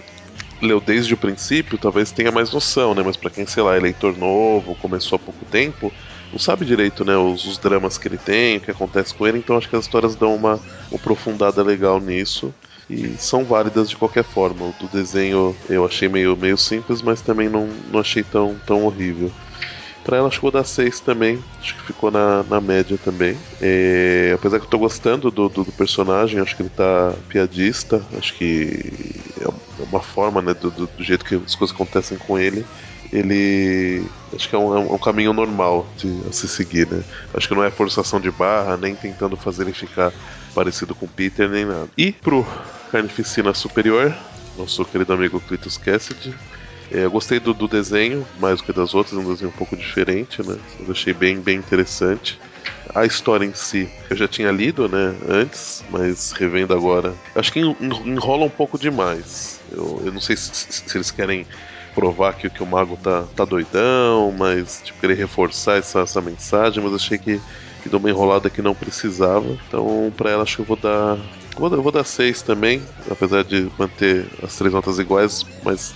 leu desde o princípio, talvez tenha mais noção, né? Mas pra quem, sei lá, é leitor novo, começou há pouco tempo, não sabe direito, né, os, os dramas que ele tem, o que acontece com ele, então acho que as histórias dão uma, uma aprofundada legal nisso. E são válidas de qualquer forma. O do desenho eu achei meio, meio simples, mas também não, não achei tão, tão horrível. Pra ela, que vou dar 6 também. Acho que ficou na, na média também. É, apesar que eu tô gostando do, do, do personagem, acho que ele tá piadista. Acho que é uma forma, né, do, do, jeito que as coisas acontecem com ele. Ele. Acho que é um, é um caminho normal de a se seguir, né? Acho que não é forçação de barra, nem tentando fazer ele ficar parecido com Peter, nem nada. E pro Carnificina Superior, nosso querido amigo Clitus Cassidy, é, eu gostei do, do desenho, mais do que das outras, um desenho um pouco diferente, né? Eu achei bem, bem interessante. A história em si, eu já tinha lido, né, antes, mas revendo agora, acho que en- en- enrola um pouco demais. Eu, eu não sei se, se- eles querem provar que, que o mago tá, tá doidão, mas tipo, querer reforçar essa, essa mensagem, mas achei que, que deu uma enrolada que não precisava. Então, pra ela, acho que eu vou dar. Vou, eu vou dar 6 também, apesar de manter as três notas iguais, mas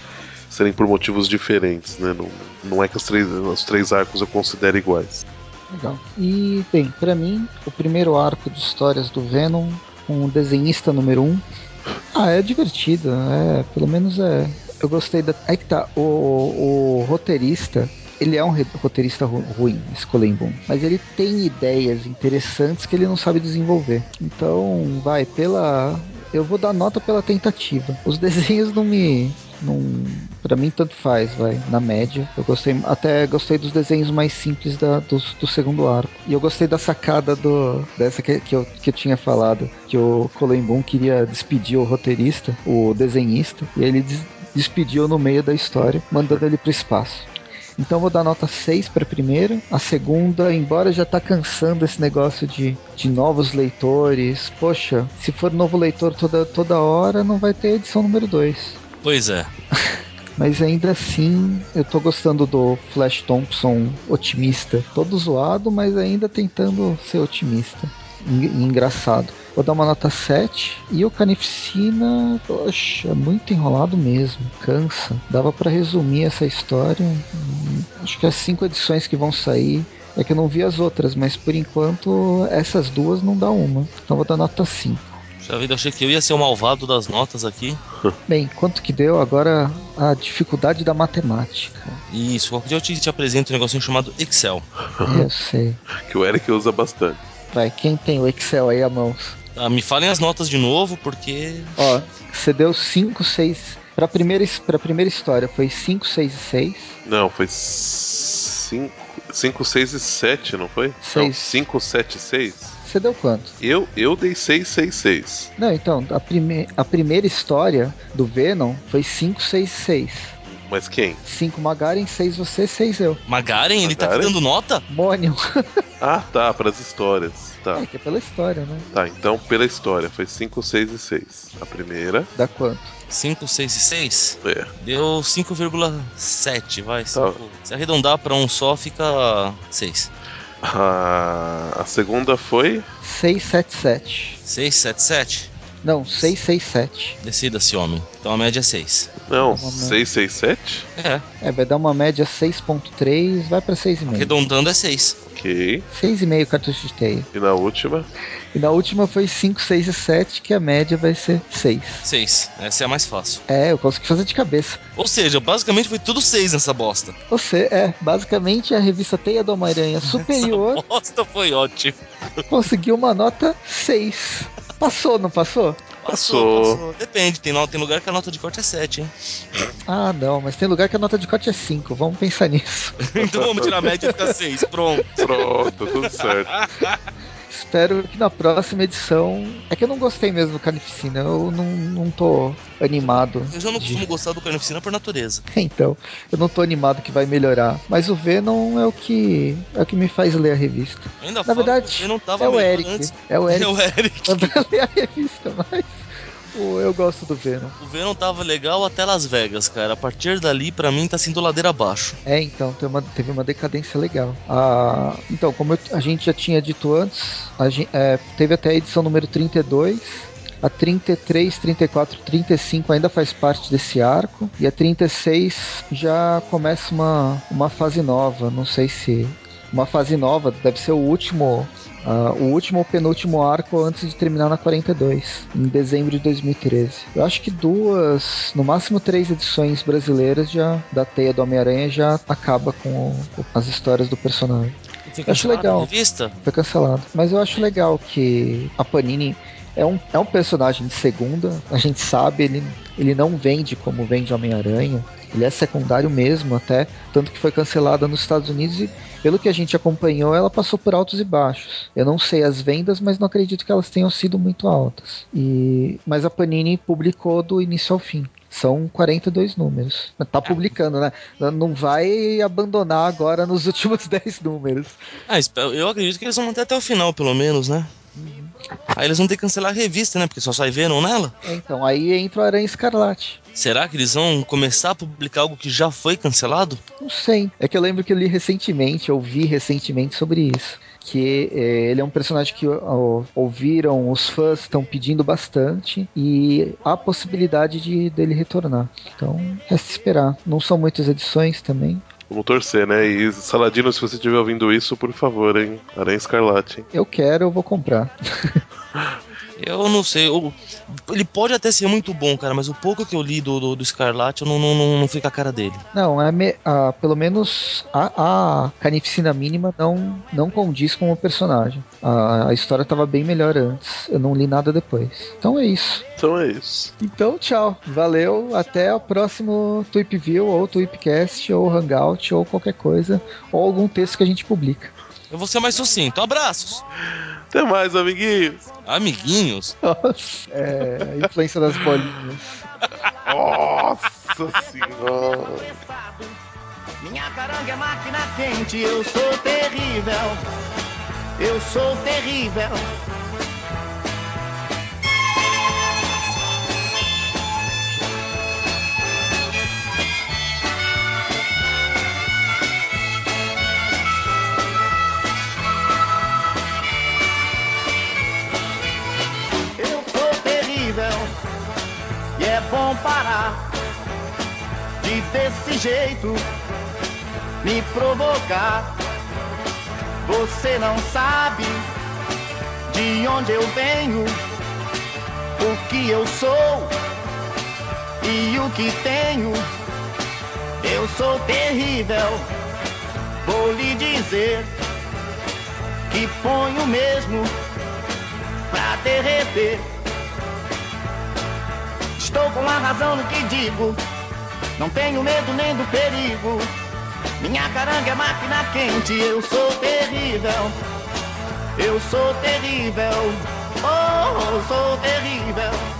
serem por motivos diferentes, né? Não, não é que os três, os três arcos eu considero iguais. Legal. E, bem, pra mim, o primeiro arco de histórias do Venom, o desenhista número 1. Um, ah, é divertido, é, pelo menos é. Eu gostei da. Aí que tá, o, o roteirista. Ele é um roteirista ru- ruim, esse Boom, mas ele tem ideias interessantes que ele não sabe desenvolver. Então, vai, pela. Eu vou dar nota pela tentativa. Os desenhos não me. Não, pra mim, tanto faz, vai, na média. Eu gostei, até gostei dos desenhos mais simples da, do, do segundo arco. E eu gostei da sacada do, dessa que, que, eu, que eu tinha falado, que o Colin Boom queria despedir o roteirista, o desenhista, e ele des- despediu no meio da história, mandando ele pro espaço. Então vou dar nota 6 para a primeira. A segunda, embora já tá cansando esse negócio de, de novos leitores. Poxa, se for novo leitor toda, toda hora, não vai ter edição número 2. Pois é. Mas ainda assim, eu tô gostando do Flash Thompson otimista. Todo zoado, mas ainda tentando ser otimista. engraçado. Vou dar uma nota 7. E o Carnificina, poxa, muito enrolado mesmo. Cansa. Dava para resumir essa história. Acho que as cinco edições que vão sair. É que eu não vi as outras, mas por enquanto essas duas não dá uma. Então vou dar nota 5. Já vida, achei que eu ia ser o malvado das notas aqui. Bem, quanto que deu agora a dificuldade da matemática? Isso, qualquer dia eu te, te apresento um negocinho chamado Excel. Eu sei. que o Eric usa bastante. Vai, quem tem o Excel aí à mão? Tá, me falem as notas de novo, porque. Ó, você deu 5, 6. Pra primeira, pra primeira história foi 5, 6 e 6. Não, foi 5, 5, 6 e 7, não foi? Seis. 5, 7 e 6. Você deu quanto? Eu, eu dei 6, 6, 6. Não, então, a, prime a primeira história do Venom foi 5, 6 e 6. Mas quem? 5 Magaren, 6 você, 6 eu. Magaren, ele tá Magaren? dando nota? Mônio. Ah, tá, para as histórias. Tá, É, que é pela história, né? tá, então pela história foi 5, 6 e 6. A primeira, Dá quanto? 5, 6 e 6? é. Deu 5,7, vai. Tá. cinco- Se arredondar pra um só, fica 6. A, a segunda foi 677. 6, 7, 7? Não, 667. Decida-se, homem. Então a média é 6. Não, Vamos lá. 667? É, É, vai dar uma média 6.3, vai pra 6,5. arredondando é 6. Ok. 6,5 cartucho de teia. E na última? E na última foi 5, 6 e 7, que a média vai ser 6. 6. Essa é a mais fácil. É, eu consegui fazer de cabeça. Ou seja, basicamente foi tudo 6 nessa bosta. Você é, basicamente, a revista Teia do Homem-Aranha superior Essa bosta foi ótimo. conseguiu uma nota 6. Passou, não passou? Passou. Depende, tem, tem lugar que a nota de corte é 7, hein? Ah, não, mas tem lugar que a nota de corte é 5. Vamos pensar nisso. então vamos tirar a média e ficar 6. Pronto. Pronto, tudo certo. Espero que na próxima edição. É que eu não gostei mesmo do Carnificina. Eu não, não tô animado. Eu já não de- costumo gostar do Carnificina por natureza. Então, eu não tô animado que vai melhorar. Mas o Venom é o que é o que me faz ler a revista. Ainda Na verdade, eu não tava é o melhor Eric. antes. É o Eric É o Eric. manda ler a revista, mas pô, eu gosto do Venom. O Venom tava legal até Las Vegas, cara. A partir dali, pra mim, tá sendo ladeira abaixo. É, então, tem uma- teve uma decadência legal. Ah, então, como eu- a gente já tinha dito antes, a gen- é, teve até a edição número 32. A 33, 34, 35 ainda faz parte desse arco. E a 36 já começa uma, uma fase nova. Não sei se. Uma fase nova, deve ser o último. Ah, o último ou penúltimo arco antes de terminar na 42, em dezembro de 2013. Eu acho que duas, no máximo três edições brasileiras já da Teia do Homem-Aranha já acaba com o- as histórias do personagem. Fica Acho legal. Foi cancelado. Mas eu acho legal que a Panini é um, é um personagem de segunda. A gente sabe, ele, ele não vende como vende Homem-Aranha. Ele é secundário mesmo, até. Tanto que foi cancelada nos Estados Unidos e, pelo que a gente acompanhou, ela passou por altos e baixos. Eu não sei as vendas, mas não acredito que elas tenham sido muito altas. E, mas a Panini publicou do início ao fim. São 42 números. Tá publicando, né? Não vai abandonar agora nos últimos 10 números. Ah, eu acredito que eles vão manter até o final, pelo menos, né? Aí eles vão ter que cancelar a revista, né? Porque só sai Venom nela. É, Então, aí entra o Aranha Escarlate. Será que eles vão começar a publicar algo que já foi cancelado? Não sei. É que eu lembro que eu li recentemente, eu vi recentemente sobre isso. Que é, ele é um personagem que ó, ouviram, os fãs estão pedindo bastante e há possibilidade de dele retornar. Então, resta esperar. Não são muitas edições também. Vamos torcer, né? E Saladino, se você estiver ouvindo isso, por favor, hein? Aranha Escarlate, hein? Eu quero, eu vou comprar. Eu não sei. eu- ele pode até ser muito bom, cara, mas o pouco que eu li do, do, do Scarlet, eu não, não, não, não fui com a cara dele. Não, é me- ah, pelo menos a, a carnificina mínima não, não condiz com o personagem. A, a história estava bem melhor antes. Eu não li nada depois. Então é isso. Então é isso. Então, tchau. Valeu. Até o próximo Tweep View, ou Tweepcast, ou Hangout, ou qualquer coisa, ou algum texto que a gente publica. Eu vou ser mais sucinto. Abraços! Até mais, amiguinhos. Amiguinhos. Nossa, é, a influência das bolinhas. Nossa senhora. Minha caranga é máquina quente, eu sou terrível. Eu sou terrível. É bom parar de desse jeito me provocar. Você não sabe de onde eu venho, o que eu sou e o que tenho. Eu sou terrível, vou lhe dizer que ponho mesmo pra derreter. Estou com a razão no que digo, não tenho medo nem do perigo. Minha caranga é máquina quente, eu sou terrível. Eu sou terrível, oh, sou terrível.